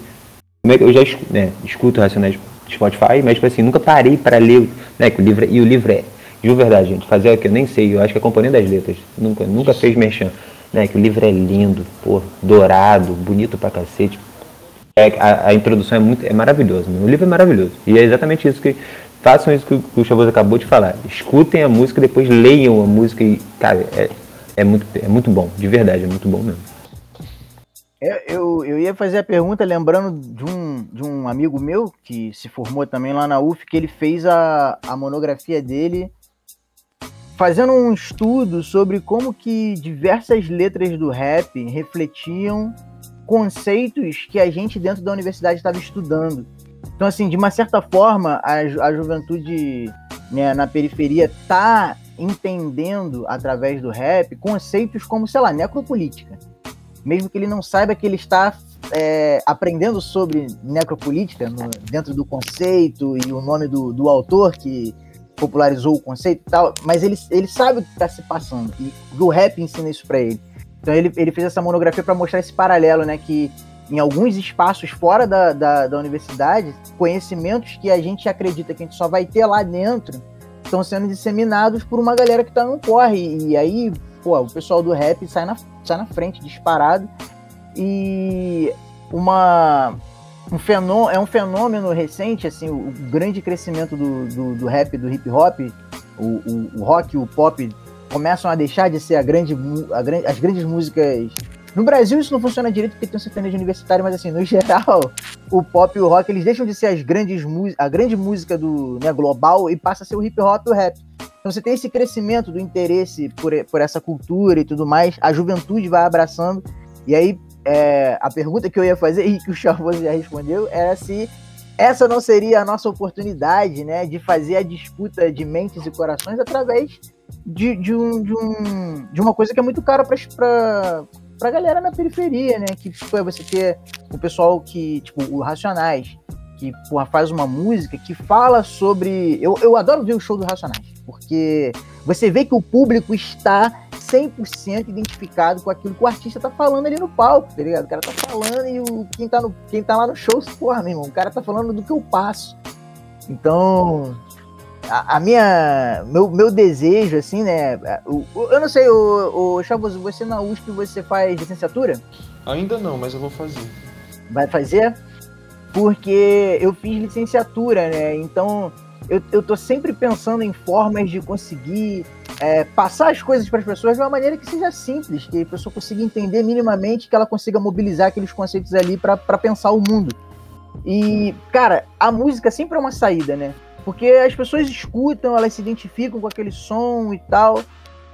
Como é que eu já né, escuto Racionais Spotify, mas tipo assim, nunca parei para ler, né, que o livro, e o livro é, de verdade, gente, fazer o que eu nem sei, eu acho que é componente das letras, nunca, nunca fez merchan, né, que o livro é lindo, pô, dourado, bonito pra cacete. É, a, a introdução é muito, é maravilhosa, o livro é maravilhoso, e é exatamente isso que façam isso que o Chavoso acabou de falar. Escutem a música, depois leiam a música e, cara, é, é, muito, é muito bom, de verdade, é muito bom mesmo. Eu, eu, eu, ia fazer a pergunta lembrando de um, de um amigo meu que se formou também lá na UF, que ele fez a, a monografia dele fazendo um estudo sobre como que diversas letras do rap refletiam conceitos que a gente dentro da universidade estava estudando. Então, assim, de uma certa forma, a, a juventude né, na periferia tá entendendo através do rap conceitos como, sei lá, necropolítica. Mesmo que ele não saiba que ele está é, aprendendo sobre necropolítica no, dentro do conceito e o nome do, do autor que popularizou o conceito e tal, mas ele, ele sabe o que está se passando e o rap ensina isso para ele. Então ele, ele fez essa monografia para mostrar esse paralelo, né, que em alguns espaços fora da, da, da, universidade, conhecimentos que a gente acredita que a gente só vai ter lá dentro estão sendo disseminados por uma galera que está no corre. E aí, pô, o pessoal do rap sai na, sai na frente, disparado. E uma, um fenômeno, é um fenômeno recente, assim, o, grande crescimento do, do, do, rap, do hip hop, o, o, o rock, o pop começam a deixar de ser a grande, a, as grandes músicas no Brasil isso não funciona direito porque tem um sertanejo universitário, mas assim, no geral, o pop e o rock, eles deixam de ser as grandes a grande música do né, global e passa a ser o hip hop e o rap. Então você tem esse crescimento do interesse por, por essa cultura e tudo mais, a juventude vai abraçando. E aí, é, a pergunta que eu ia fazer e que o Chavoso já respondeu era se essa não seria a nossa oportunidade, né, de fazer a disputa de mentes e corações através de, de, um, de, um, de uma coisa que é muito cara para pra galera na periferia, né? Que tipo, é você ter o pessoal que, tipo, o Racionais, que porra, faz uma música que fala sobre. Eu, eu adoro ver o show do Racionais, porque você vê que o público está 100% identificado com aquilo que o artista tá falando ali no palco, tá ligado? O cara tá falando e o, quem, tá no, quem tá lá no show, porra, meu irmão, o cara tá falando do que eu passo. Então, a, a, minha meu, meu desejo assim né o, eu não sei o, o Chavos, você na USP você faz licenciatura ainda não mas eu vou fazer vai fazer porque eu fiz licenciatura né então eu, eu tô sempre pensando em formas de conseguir é, passar as coisas para as pessoas de uma maneira que seja simples, que a pessoa consiga entender minimamente, que ela consiga mobilizar aqueles conceitos ali para pensar o mundo. E, cara, a música sempre é uma saída, né? Porque as pessoas escutam, elas se identificam com aquele som e tal.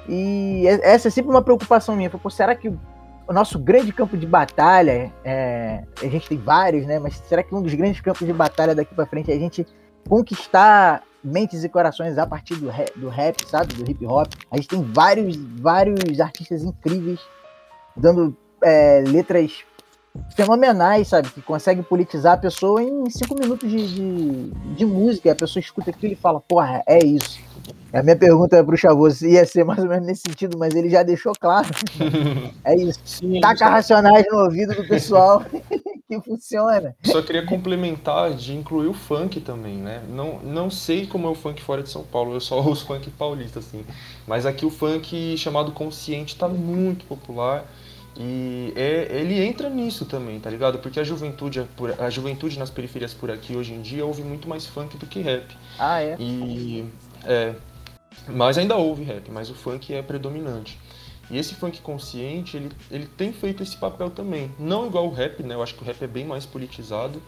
E essa é sempre uma preocupação minha. Pô, será que o nosso grande campo de batalha, é, a gente tem vários, né? Mas será que um dos grandes campos de batalha daqui para frente é a gente conquistar mentes e corações a partir do rap, do rap, sabe? Do hip hop. A gente tem vários, vários artistas incríveis dando é, letras fenomenais, sabe? Que conseguem politizar a pessoa em cinco minutos de, de, de música. E a pessoa escuta aquilo e fala, porra, é isso. A minha pergunta para o Chavoso ia ser mais ou menos nesse sentido, mas ele já deixou claro. é isso. Sim, Taca racionais no ouvido do pessoal que funciona. Só queria complementar de incluir o funk também, né? Não, não sei como é o funk fora de São Paulo, eu só ouço funk paulista, assim. Mas aqui o funk chamado consciente está muito popular. E é, ele entra nisso também, tá ligado? Porque a juventude, a juventude nas periferias por aqui hoje em dia ouve muito mais funk do que rap. Ah, é? E é, mas ainda houve rap, mas o funk é predominante. E esse funk consciente, ele, ele tem feito esse papel também. Não igual o rap, né? Eu acho que o rap é bem mais politizado.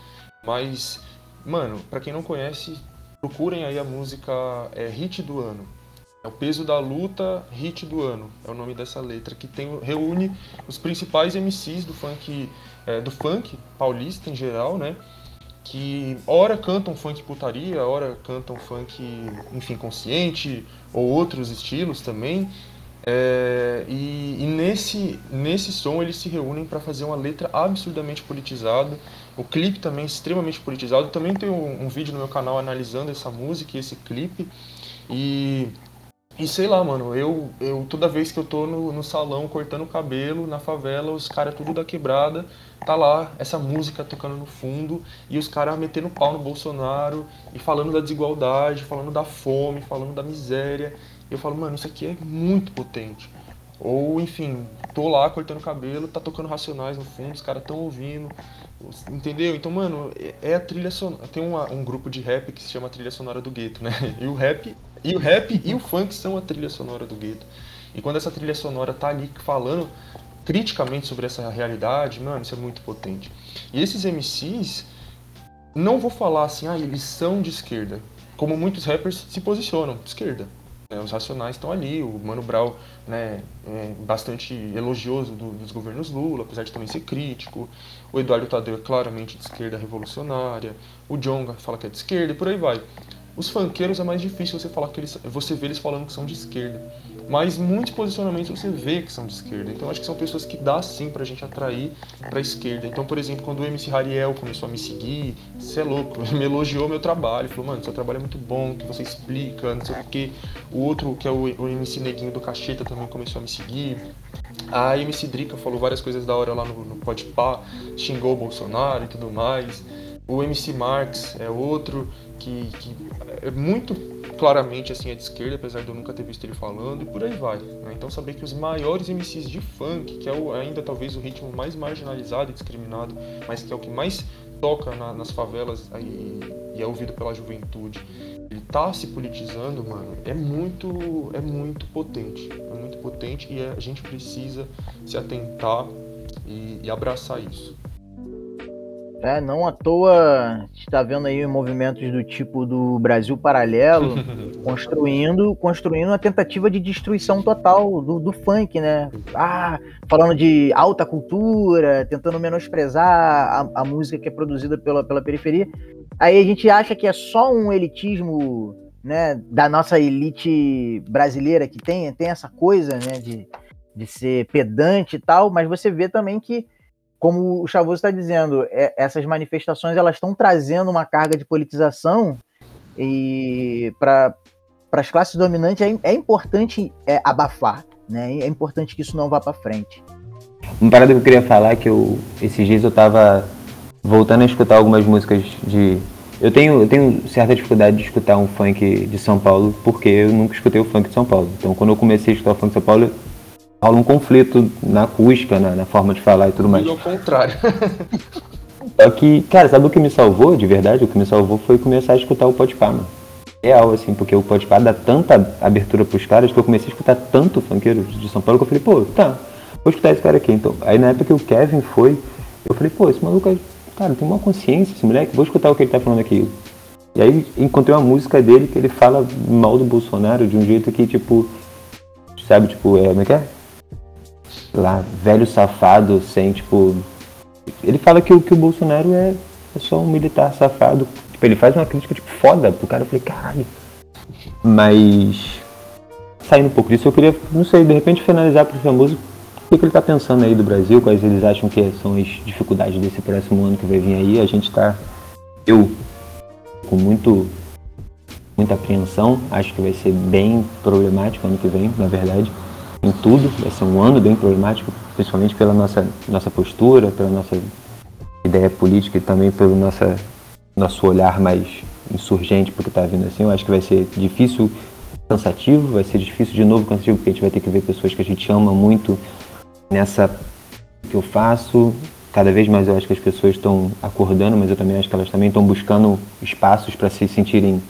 Mas, mano, para quem não conhece, procurem aí a música é, Hit do Ano. É o Peso da Luta, Hit do Ano. É o nome dessa letra, que tem, reúne os principais MCs do funk, é, do funk paulista em geral, né? que ora cantam funk putaria, ora cantam funk, enfim, consciente, ou outros estilos também. É, e, e, nesse, nesse som eles se reúnem para fazer uma letra absurdamente politizada. O clipe também é extremamente politizado. Também tem um, um vídeo no meu canal analisando essa música e esse clipe. E e sei lá, mano, eu, eu toda vez que eu tô no, no salão cortando o cabelo, na favela, os caras tudo da quebrada, tá lá essa música tocando no fundo e os caras metendo pau no Bolsonaro e falando da desigualdade, falando da fome, falando da miséria. Eu falo, mano, isso aqui é muito potente. Ou, enfim, tô lá cortando cabelo, tá tocando Racionais no fundo, os caras tão ouvindo, entendeu? Então, mano, é, é a trilha sonora. Tem uma, um grupo de rap que se chama Trilha Sonora do Gueto, né? E o rap e o rap e o funk são a trilha sonora do gueto. E quando essa trilha sonora tá ali falando criticamente sobre essa realidade, mano, isso é muito potente. E esses MCs, não vou falar assim, ah, eles são de esquerda. Como muitos rappers se posicionam de esquerda. Né? Os Racionais estão ali, o Mano Brown né, é bastante elogioso do, dos governos Lula, apesar de também ser crítico. O Eduardo Tadeu é claramente de esquerda revolucionária. O Jonga fala que é de esquerda e por aí vai. Os funkeiros é mais difícil você falar que eles, você vê eles falando que são de esquerda. Mas muitos posicionamentos você vê que são de esquerda. Então acho que são pessoas que dá sim pra gente atrair pra esquerda. Então, por exemplo, quando o MC Rariel começou a me seguir, você é louco, me elogiou meu trabalho, falou, mano, seu trabalho é muito bom, que você explica, não sei o quê. O outro, que é o, o MC Neguinho do Cacheta, também começou a me seguir. A MC Drica falou várias coisas da hora lá no, no Podpah, xingou o Bolsonaro e tudo mais. O MC Marx é outro que, que é muito claramente assim é de esquerda, apesar de eu nunca ter visto ele falando, e por aí vai. Né? Então saber que os maiores MCs de funk, que é o, ainda talvez o ritmo mais marginalizado e discriminado, mas que é o que mais toca na, nas favelas e, e, é ouvido pela juventude, ele tá se politizando, mano, é muito, é muito potente. É muito potente e a gente precisa se atentar e, e abraçar isso. É, não à toa está vendo aí movimentos do tipo do Brasil Paralelo construindo, construindo uma tentativa de destruição total do, do funk, né? Ah, falando de alta cultura, tentando menosprezar a, a música que é produzida pela, pela periferia. Aí a gente acha que é só um elitismo né, da nossa elite brasileira que tem, tem essa coisa né, de, de ser pedante e tal, mas você vê também que como o Chavoso está dizendo, é, essas manifestações elas estão trazendo uma carga de politização e para as classes dominantes é, é importante é, abafar, né? É importante que isso não vá para frente. Uma parada que eu queria falar é que eu, esses dias eu estava voltando a escutar algumas músicas de eu tenho, eu tenho certa dificuldade de escutar um funk de São Paulo porque eu nunca escutei o funk de São Paulo. Então, quando eu comecei a escutar o funk de São Paulo, rola um conflito na acústica, na, na forma de falar e tudo mais. Tudo ao contrário. Só que, cara, sabe o que me salvou de verdade? O que me salvou foi começar a escutar o Podpah, mano. real, assim, porque o Podpah dá tanta abertura pros caras que eu comecei a escutar tanto funkeiro de São Paulo que eu falei, pô, tá, vou escutar esse cara aqui. Então, aí na época que o Kevin foi, eu falei, pô, esse maluco, cara, tem uma consciência, esse moleque, vou escutar o que ele tá falando aqui. E aí encontrei uma música dele que ele fala mal do Bolsonaro de um jeito que, tipo, sabe, tipo, é, como é que é? Lá, velho safado, sem, tipo. Ele fala que, que o Bolsonaro é, é só um militar safado. Tipo, ele faz uma crítica, tipo, foda pro cara. Eu falei, caralho. Mas. Saindo um pouco disso, eu queria, não sei, de repente finalizar pro famoso o que ele está pensando aí do Brasil, quais eles acham que são as dificuldades desse próximo ano que vai vir aí. A gente está, eu, com muito, muita apreensão, acho que vai ser bem problemático ano que vem, na verdade, em tudo. Vai ser um ano bem problemático, principalmente pela nossa, nossa postura, pela nossa ideia política e também pelo nossa, nosso olhar mais insurgente porque está vindo assim. Eu acho que vai ser difícil, cansativo, vai ser difícil de novo cansativo porque a gente vai ter que ver pessoas que a gente ama muito nessa que eu faço. Cada vez mais eu acho que as pessoas estão acordando, mas eu também acho que elas também estão buscando espaços para se sentirem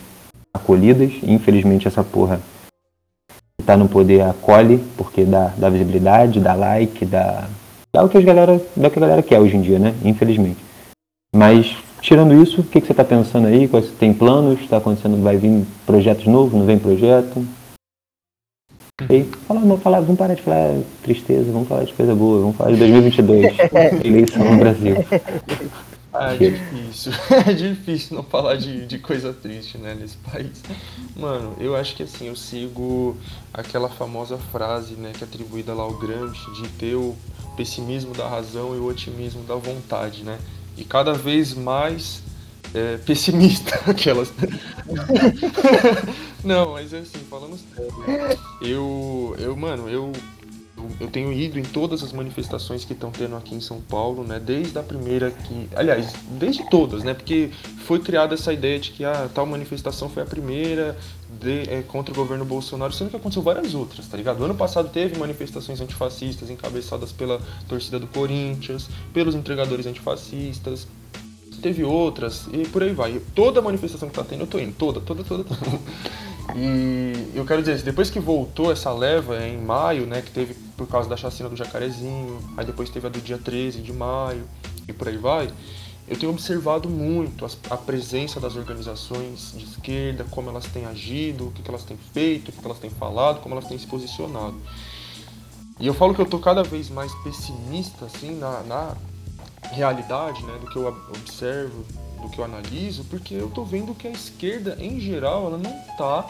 acolhidas. Infelizmente essa porra está no poder acolhe, porque dá, dá visibilidade, dá like, dá, dá o que, as galera, dá o que a galera quer hoje em dia, né? Infelizmente. Mas tirando isso, o que, que você está pensando aí? Quais, tem planos? Está acontecendo? Vai vir projetos novos? Não vem projeto? E fala, vamos, falar, vamos parar de falar tristeza, vamos falar de coisa boa, vamos falar de 2022, eleição no Brasil. Ah, é difícil. É difícil não falar de, de coisa triste, né, nesse país. Mano, eu acho que assim, eu sigo aquela famosa frase, né, que é atribuída lá ao Gramsci, de ter o pessimismo da razão e o otimismo da vontade, né? E cada vez mais é, pessimista, aquelas. Não, mas é assim, falando sério. Eu, eu mano, eu, eu tenho ido em todas as manifestações que estão tendo aqui em São Paulo, né? Desde a primeira que. Aliás, desde todas, né? Porque foi criada essa ideia de que ah, tal manifestação foi a primeira de, é, contra o governo Bolsonaro, sendo que aconteceu várias outras, tá ligado? No ano passado teve manifestações antifascistas encabeçadas pela torcida do Corinthians, pelos entregadores antifascistas, teve outras, e por aí vai. Toda manifestação que tá tendo, eu tô indo. Toda, toda, toda, toda. E eu quero dizer, depois que voltou essa leva em maio, né, que teve por causa da chacina do Jacarezinho, aí depois teve a do dia 13 de maio, e por aí vai, eu tenho observado muito a, presença das organizações de esquerda, como elas têm agido, o que, elas têm feito, o que, elas têm falado, como elas têm se posicionado. E eu falo que eu tô cada vez mais pessimista, assim, na, na realidade, né, do que eu observo, do que eu analiso, porque eu tô vendo que a esquerda, em geral, ela não tá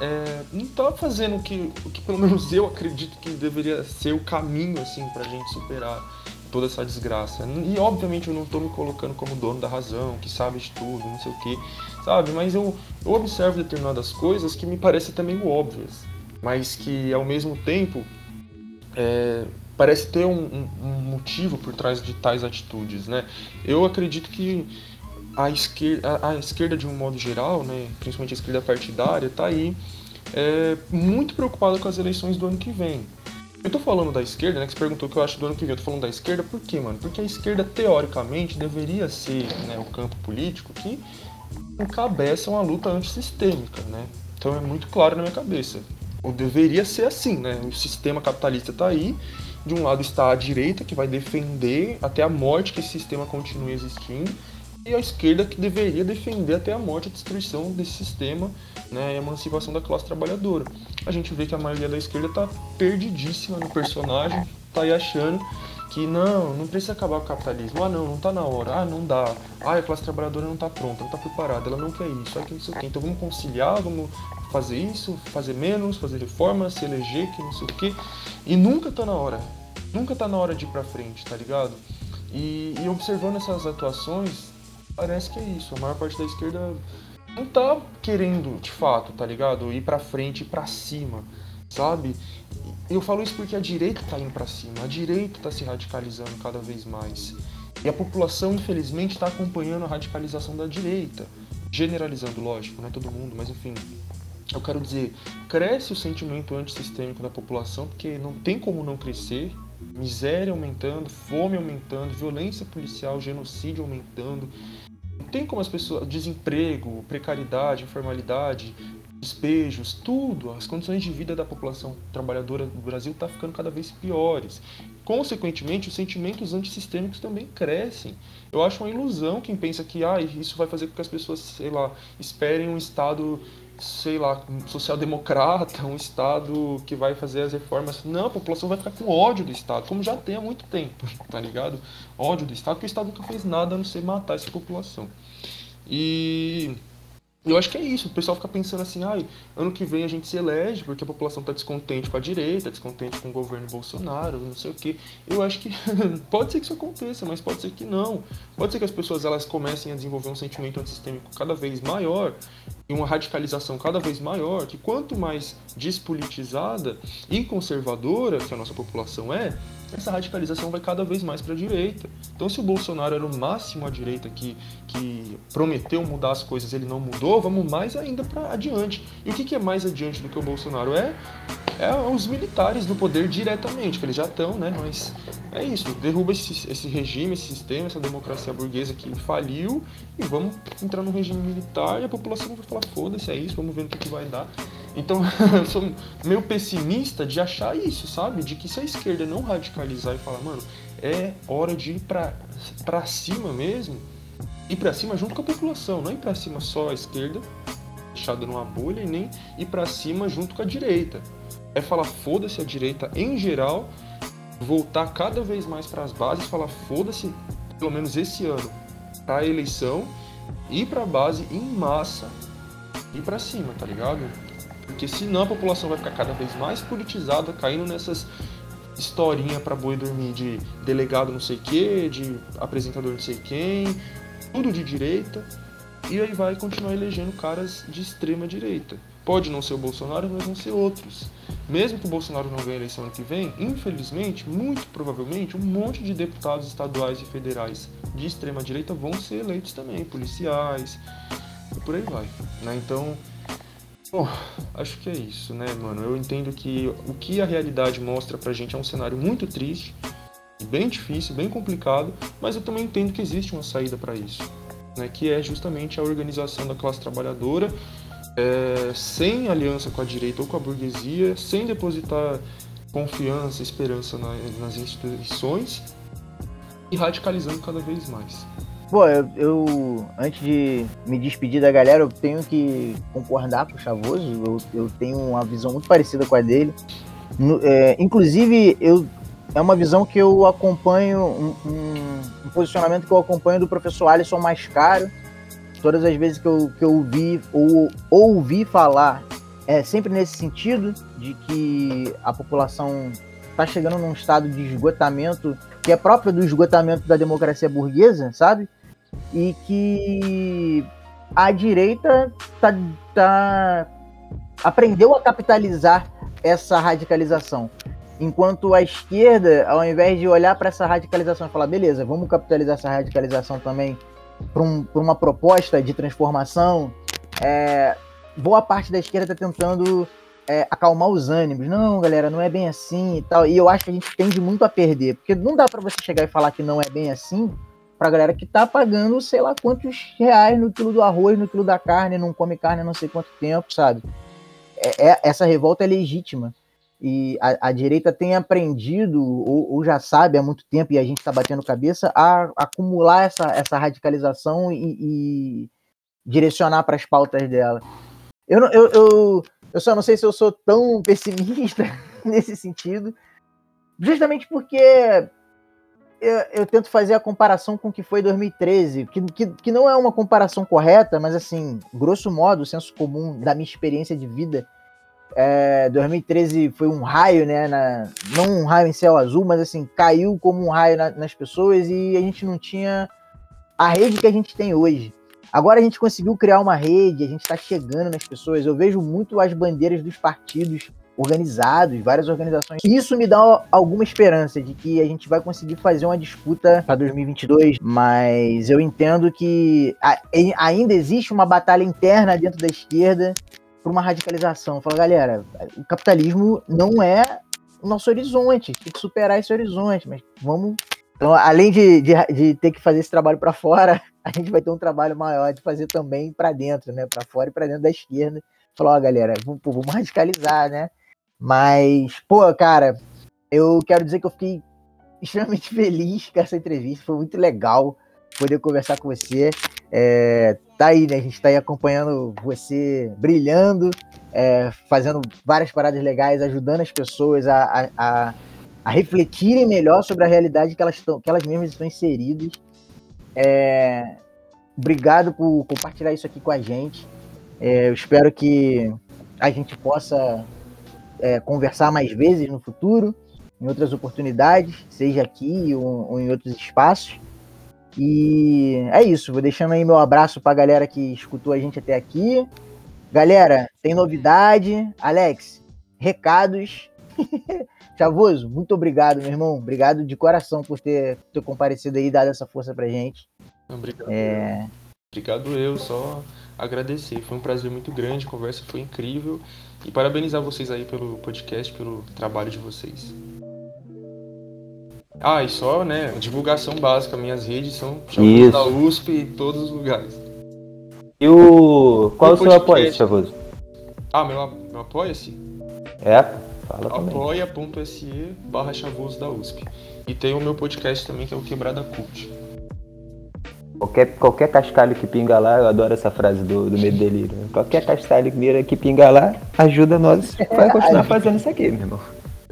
é, não tá fazendo o que, o que pelo menos eu acredito que deveria ser o caminho assim pra gente superar toda essa desgraça. E obviamente eu não tô me colocando como dono da razão, que sabe de tudo, não sei o que, sabe? Mas eu, eu observo determinadas coisas que me parecem também óbvias, mas que ao mesmo tempo é, parece ter um, um, um, motivo por trás de tais atitudes, né? Eu acredito que a esquerda, a, a esquerda de um modo geral, né, principalmente a esquerda partidária, está aí é, muito preocupada com as eleições do ano que vem. Eu tô falando da esquerda, né, que você perguntou o que eu acho do ano que vem. Eu tô falando da esquerda por quê, mano? Porque a esquerda, teoricamente, deveria ser né, o campo político que encabeça uma luta antissistêmica, né? Então é muito claro na minha cabeça. Ou deveria ser assim, né? O sistema capitalista está aí, de um lado está a direita, que vai defender até a morte que esse sistema continue existindo, e a esquerda que deveria defender até a morte a destruição desse sistema né, e a emancipação da classe trabalhadora. A gente vê que a maioria da esquerda está perdidíssima no personagem, está aí achando que não, não precisa acabar o capitalismo. Ah, não, não está na hora. Ah, não dá. Ah, a classe trabalhadora não está pronta, não está preparada, ela não quer isso. Ah, que não sei o quê. Então vamos conciliar, vamos fazer isso, fazer menos, fazer reformas, se eleger, que não sei o quê. E nunca está na hora. Nunca está na hora de ir para frente, tá ligado? E, e observando essas atuações, parece que é isso. A maior parte da esquerda não tá querendo, de fato, tá ligado? Ir pra frente, ir pra cima, sabe? Eu falo isso porque a direita tá indo pra cima, a direita tá se radicalizando cada vez mais. E a população, infelizmente, está acompanhando a radicalização da direita. Generalizando, lógico, não é todo mundo, mas enfim. Eu quero dizer, cresce o sentimento antissistêmico da população, porque não tem como não crescer. Miséria aumentando, fome aumentando, violência policial, genocídio aumentando, tem como as pessoas. Desemprego, precariedade, informalidade, despejos, tudo, as condições de vida da população trabalhadora do Brasil está ficando cada vez piores. Consequentemente, os sentimentos antissistêmicos também crescem. Eu acho uma ilusão quem pensa que ah, isso vai fazer com que as pessoas, sei lá, esperem um Estado, sei lá, social-democrata, um Estado que vai fazer as reformas. Não, a população vai ficar com ódio do Estado, como já tem há muito tempo, tá ligado? Ódio do Estado, porque o Estado nunca fez nada a não ser matar essa população. E eu acho que é isso. O pessoal fica pensando assim, ai, ano que vem a gente se elege porque a população está descontente com a direita, descontente com o governo Bolsonaro, não sei o quê. Eu acho que pode ser que isso aconteça, mas pode ser que não. Pode ser que as pessoas elas comecem a desenvolver um sentimento antissistêmico cada vez maior e uma radicalização cada vez maior, que quanto mais despolitizada e conservadora que a nossa população é, essa radicalização vai cada vez mais para a direita. Então, se o Bolsonaro era o máximo à direita que, que prometeu mudar as coisas ele não mudou, vamos mais ainda para adiante. E o que, que, é mais adiante do que o Bolsonaro? É, é os militares no poder diretamente, que eles já estão, né? Mas é isso, derruba esse, esse regime, esse sistema, essa democracia burguesa que faliu e vamos entrar no regime militar e a população vai falar: foda-se, é isso, vamos ver o que, que vai dar. Então, eu sou meio pessimista de achar isso, sabe? De que se a esquerda não radicalizar e falar, mano, é hora de ir pra, pra cima mesmo, ir pra cima junto com a população, não ir pra cima só a esquerda, fechada numa bolha, e nem ir pra cima junto com a direita. É falar foda-se a direita em geral, voltar cada vez mais para as bases, falar foda-se, pelo menos esse ano, para a eleição, ir para a base em massa, ir para cima, tá ligado? Porque senão a população vai ficar cada vez mais politizada, caindo nessas historinha para boi dormir de delegado não sei que, de apresentador não sei quem, tudo de direita, e aí vai continuar elegendo caras de extrema direita. Pode não ser o Bolsonaro, mas vão ser outros. Mesmo que o Bolsonaro não ganhe a eleição ano que vem, infelizmente, muito provavelmente, um monte de deputados estaduais e federais de extrema direita vão ser eleitos também, policiais, e por aí vai. Né? Então, Bom, acho que é isso, né, mano? Eu entendo que o que a realidade mostra pra gente é um cenário muito triste, bem difícil, bem complicado, mas eu também entendo que existe uma saída para isso, né? Que é justamente a organização da classe trabalhadora é, sem aliança com a direita ou com a burguesia, sem depositar confiança, esperança na, nas instituições e radicalizando cada vez mais. Pô, eu, eu, antes de me despedir da galera, eu tenho que concordar com o Chavoso. Eu, eu tenho uma visão muito parecida com a dele. No, é, inclusive, eu, é uma visão que eu acompanho, um, um, um, posicionamento que eu acompanho do professor Alisson Mascaro. Todas as vezes que eu, que eu ouvi ou ouvi falar, é sempre nesse sentido, de que a população está chegando num estado de esgotamento que é próprio do esgotamento da democracia burguesa, sabe? E que a direita tá, tá, aprendeu a capitalizar essa radicalização. Enquanto a esquerda, ao invés de olhar para essa radicalização e falar, beleza, vamos capitalizar essa radicalização também para um, uma proposta de transformação, é, boa parte da esquerda está tentando é, acalmar os ânimos. Não, galera, não é bem assim e tal. E eu acho que a gente tende muito a perder, porque não dá para você chegar e falar que não é bem assim pra galera que tá pagando sei lá quantos reais no quilo do arroz, no quilo da carne, não come carne há não sei quanto tempo, sabe? É, é essa revolta é legítima. E a, a direita tem aprendido, ou, ou, já sabe há muito tempo, e a gente está batendo cabeça, a, a acumular essa, essa radicalização e, e direcionar para as pautas dela. Eu, eu, eu, eu só não sei se eu sou tão pessimista nesse sentido, justamente porque eu, eu, tento fazer a comparação com o que foi 2013, que, que, que não é uma comparação correta, mas assim, grosso modo, o senso comum da minha experiência de vida, é, 2013 foi um raio, né? Na, não um raio em céu azul, mas assim, caiu como um raio na, nas pessoas e a gente não tinha a rede que a gente tem hoje. Agora a gente conseguiu criar uma rede, a gente está chegando nas pessoas. Eu vejo muito as bandeiras dos partidos organizados, várias organizações. Isso me dá alguma esperança de que a gente vai conseguir fazer uma disputa para 2022, mas eu entendo que ainda existe uma batalha interna dentro da esquerda por uma radicalização. Fala, galera, o capitalismo não é o nosso horizonte, tem que superar esse horizonte, mas vamos Então, além de, de, de ter que fazer esse trabalho para fora, a gente vai ter um trabalho maior de fazer também para dentro, né? Para fora e para dentro da esquerda. Falar, ó, galera, vamos, vamos radicalizar, né? Mas, pô, cara, eu quero dizer que eu fiquei extremamente feliz com essa entrevista. Foi muito legal poder conversar com você. É, tá aí, né? A gente tá aí acompanhando você brilhando, é, fazendo várias paradas legais, ajudando as pessoas a, a, a, refletirem melhor sobre a realidade que elas, estão, que elas mesmas estão inseridas. É, obrigado por compartilhar isso aqui com a gente. É, eu espero que a gente possa é, conversar mais vezes no futuro, em outras oportunidades, seja aqui ou, ou em outros espaços. E é isso, vou deixando aí meu abraço pra galera que escutou a gente até aqui. Galera, tem novidade. Alex, recados. Chavoso, muito obrigado, meu irmão. Obrigado de coração por ter, ter comparecido aí e dado essa força pra gente. Obrigado. É... Obrigado eu, só agradecer. Foi um prazer muito grande, a conversa foi incrível. E parabenizar vocês aí pelo podcast, pelo trabalho de vocês. Ah, e só, né, divulgação básica, minhas redes são da USP em todos os lugares. E o. Qual o seu apoio, Chavoso? Ah, meu, meu apoia-se? É, fala apoia.se barra Chavoso da USP. E tem o meu podcast também, que é o Quebrada Cult. Qualquer, qualquer cascalho que pinga lá, eu adoro essa frase do, do Medo Delírio. Qualquer cascalho que pinga lá, ajuda nós. Vai continuar fazendo isso aqui, meu irmão.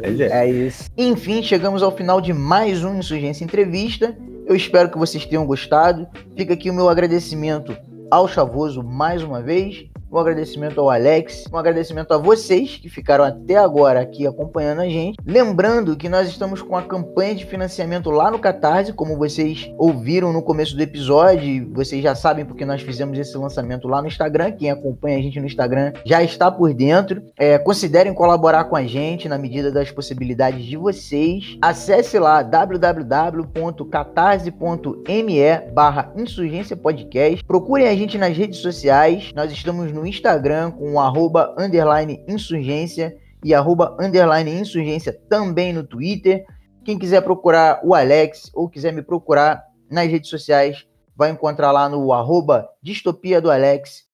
É. é isso. Enfim, chegamos ao final de mais um Insurgência Entrevista. Eu espero que vocês tenham gostado. Fica aqui o meu agradecimento ao Chavoso mais uma vez um agradecimento ao Alex, um agradecimento a vocês que ficaram até agora aqui acompanhando a gente. Lembrando que nós estamos com a campanha de financiamento lá no Catarse, como vocês ouviram no começo do episódio, vocês já sabem porque nós fizemos esse lançamento lá no Instagram. Quem acompanha a gente no Instagram já está por dentro. É, considerem colaborar com a gente na medida das possibilidades de vocês. Acesse lá www.catarse.me barra insurgência podcast. Procurem a gente nas redes sociais. Nós estamos no no Instagram com arroba underline insurgência e arroba underline insurgência também no Twitter. Quem quiser procurar o Alex ou quiser me procurar nas redes sociais, vai encontrar lá no arroba distopia do Alex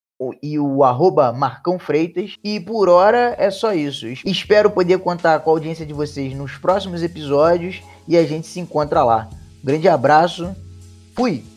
e o arroba Marcão Freitas. E por hora é só isso. Espero poder contar com a audiência de vocês nos próximos episódios e a gente se encontra lá. Grande abraço, fui!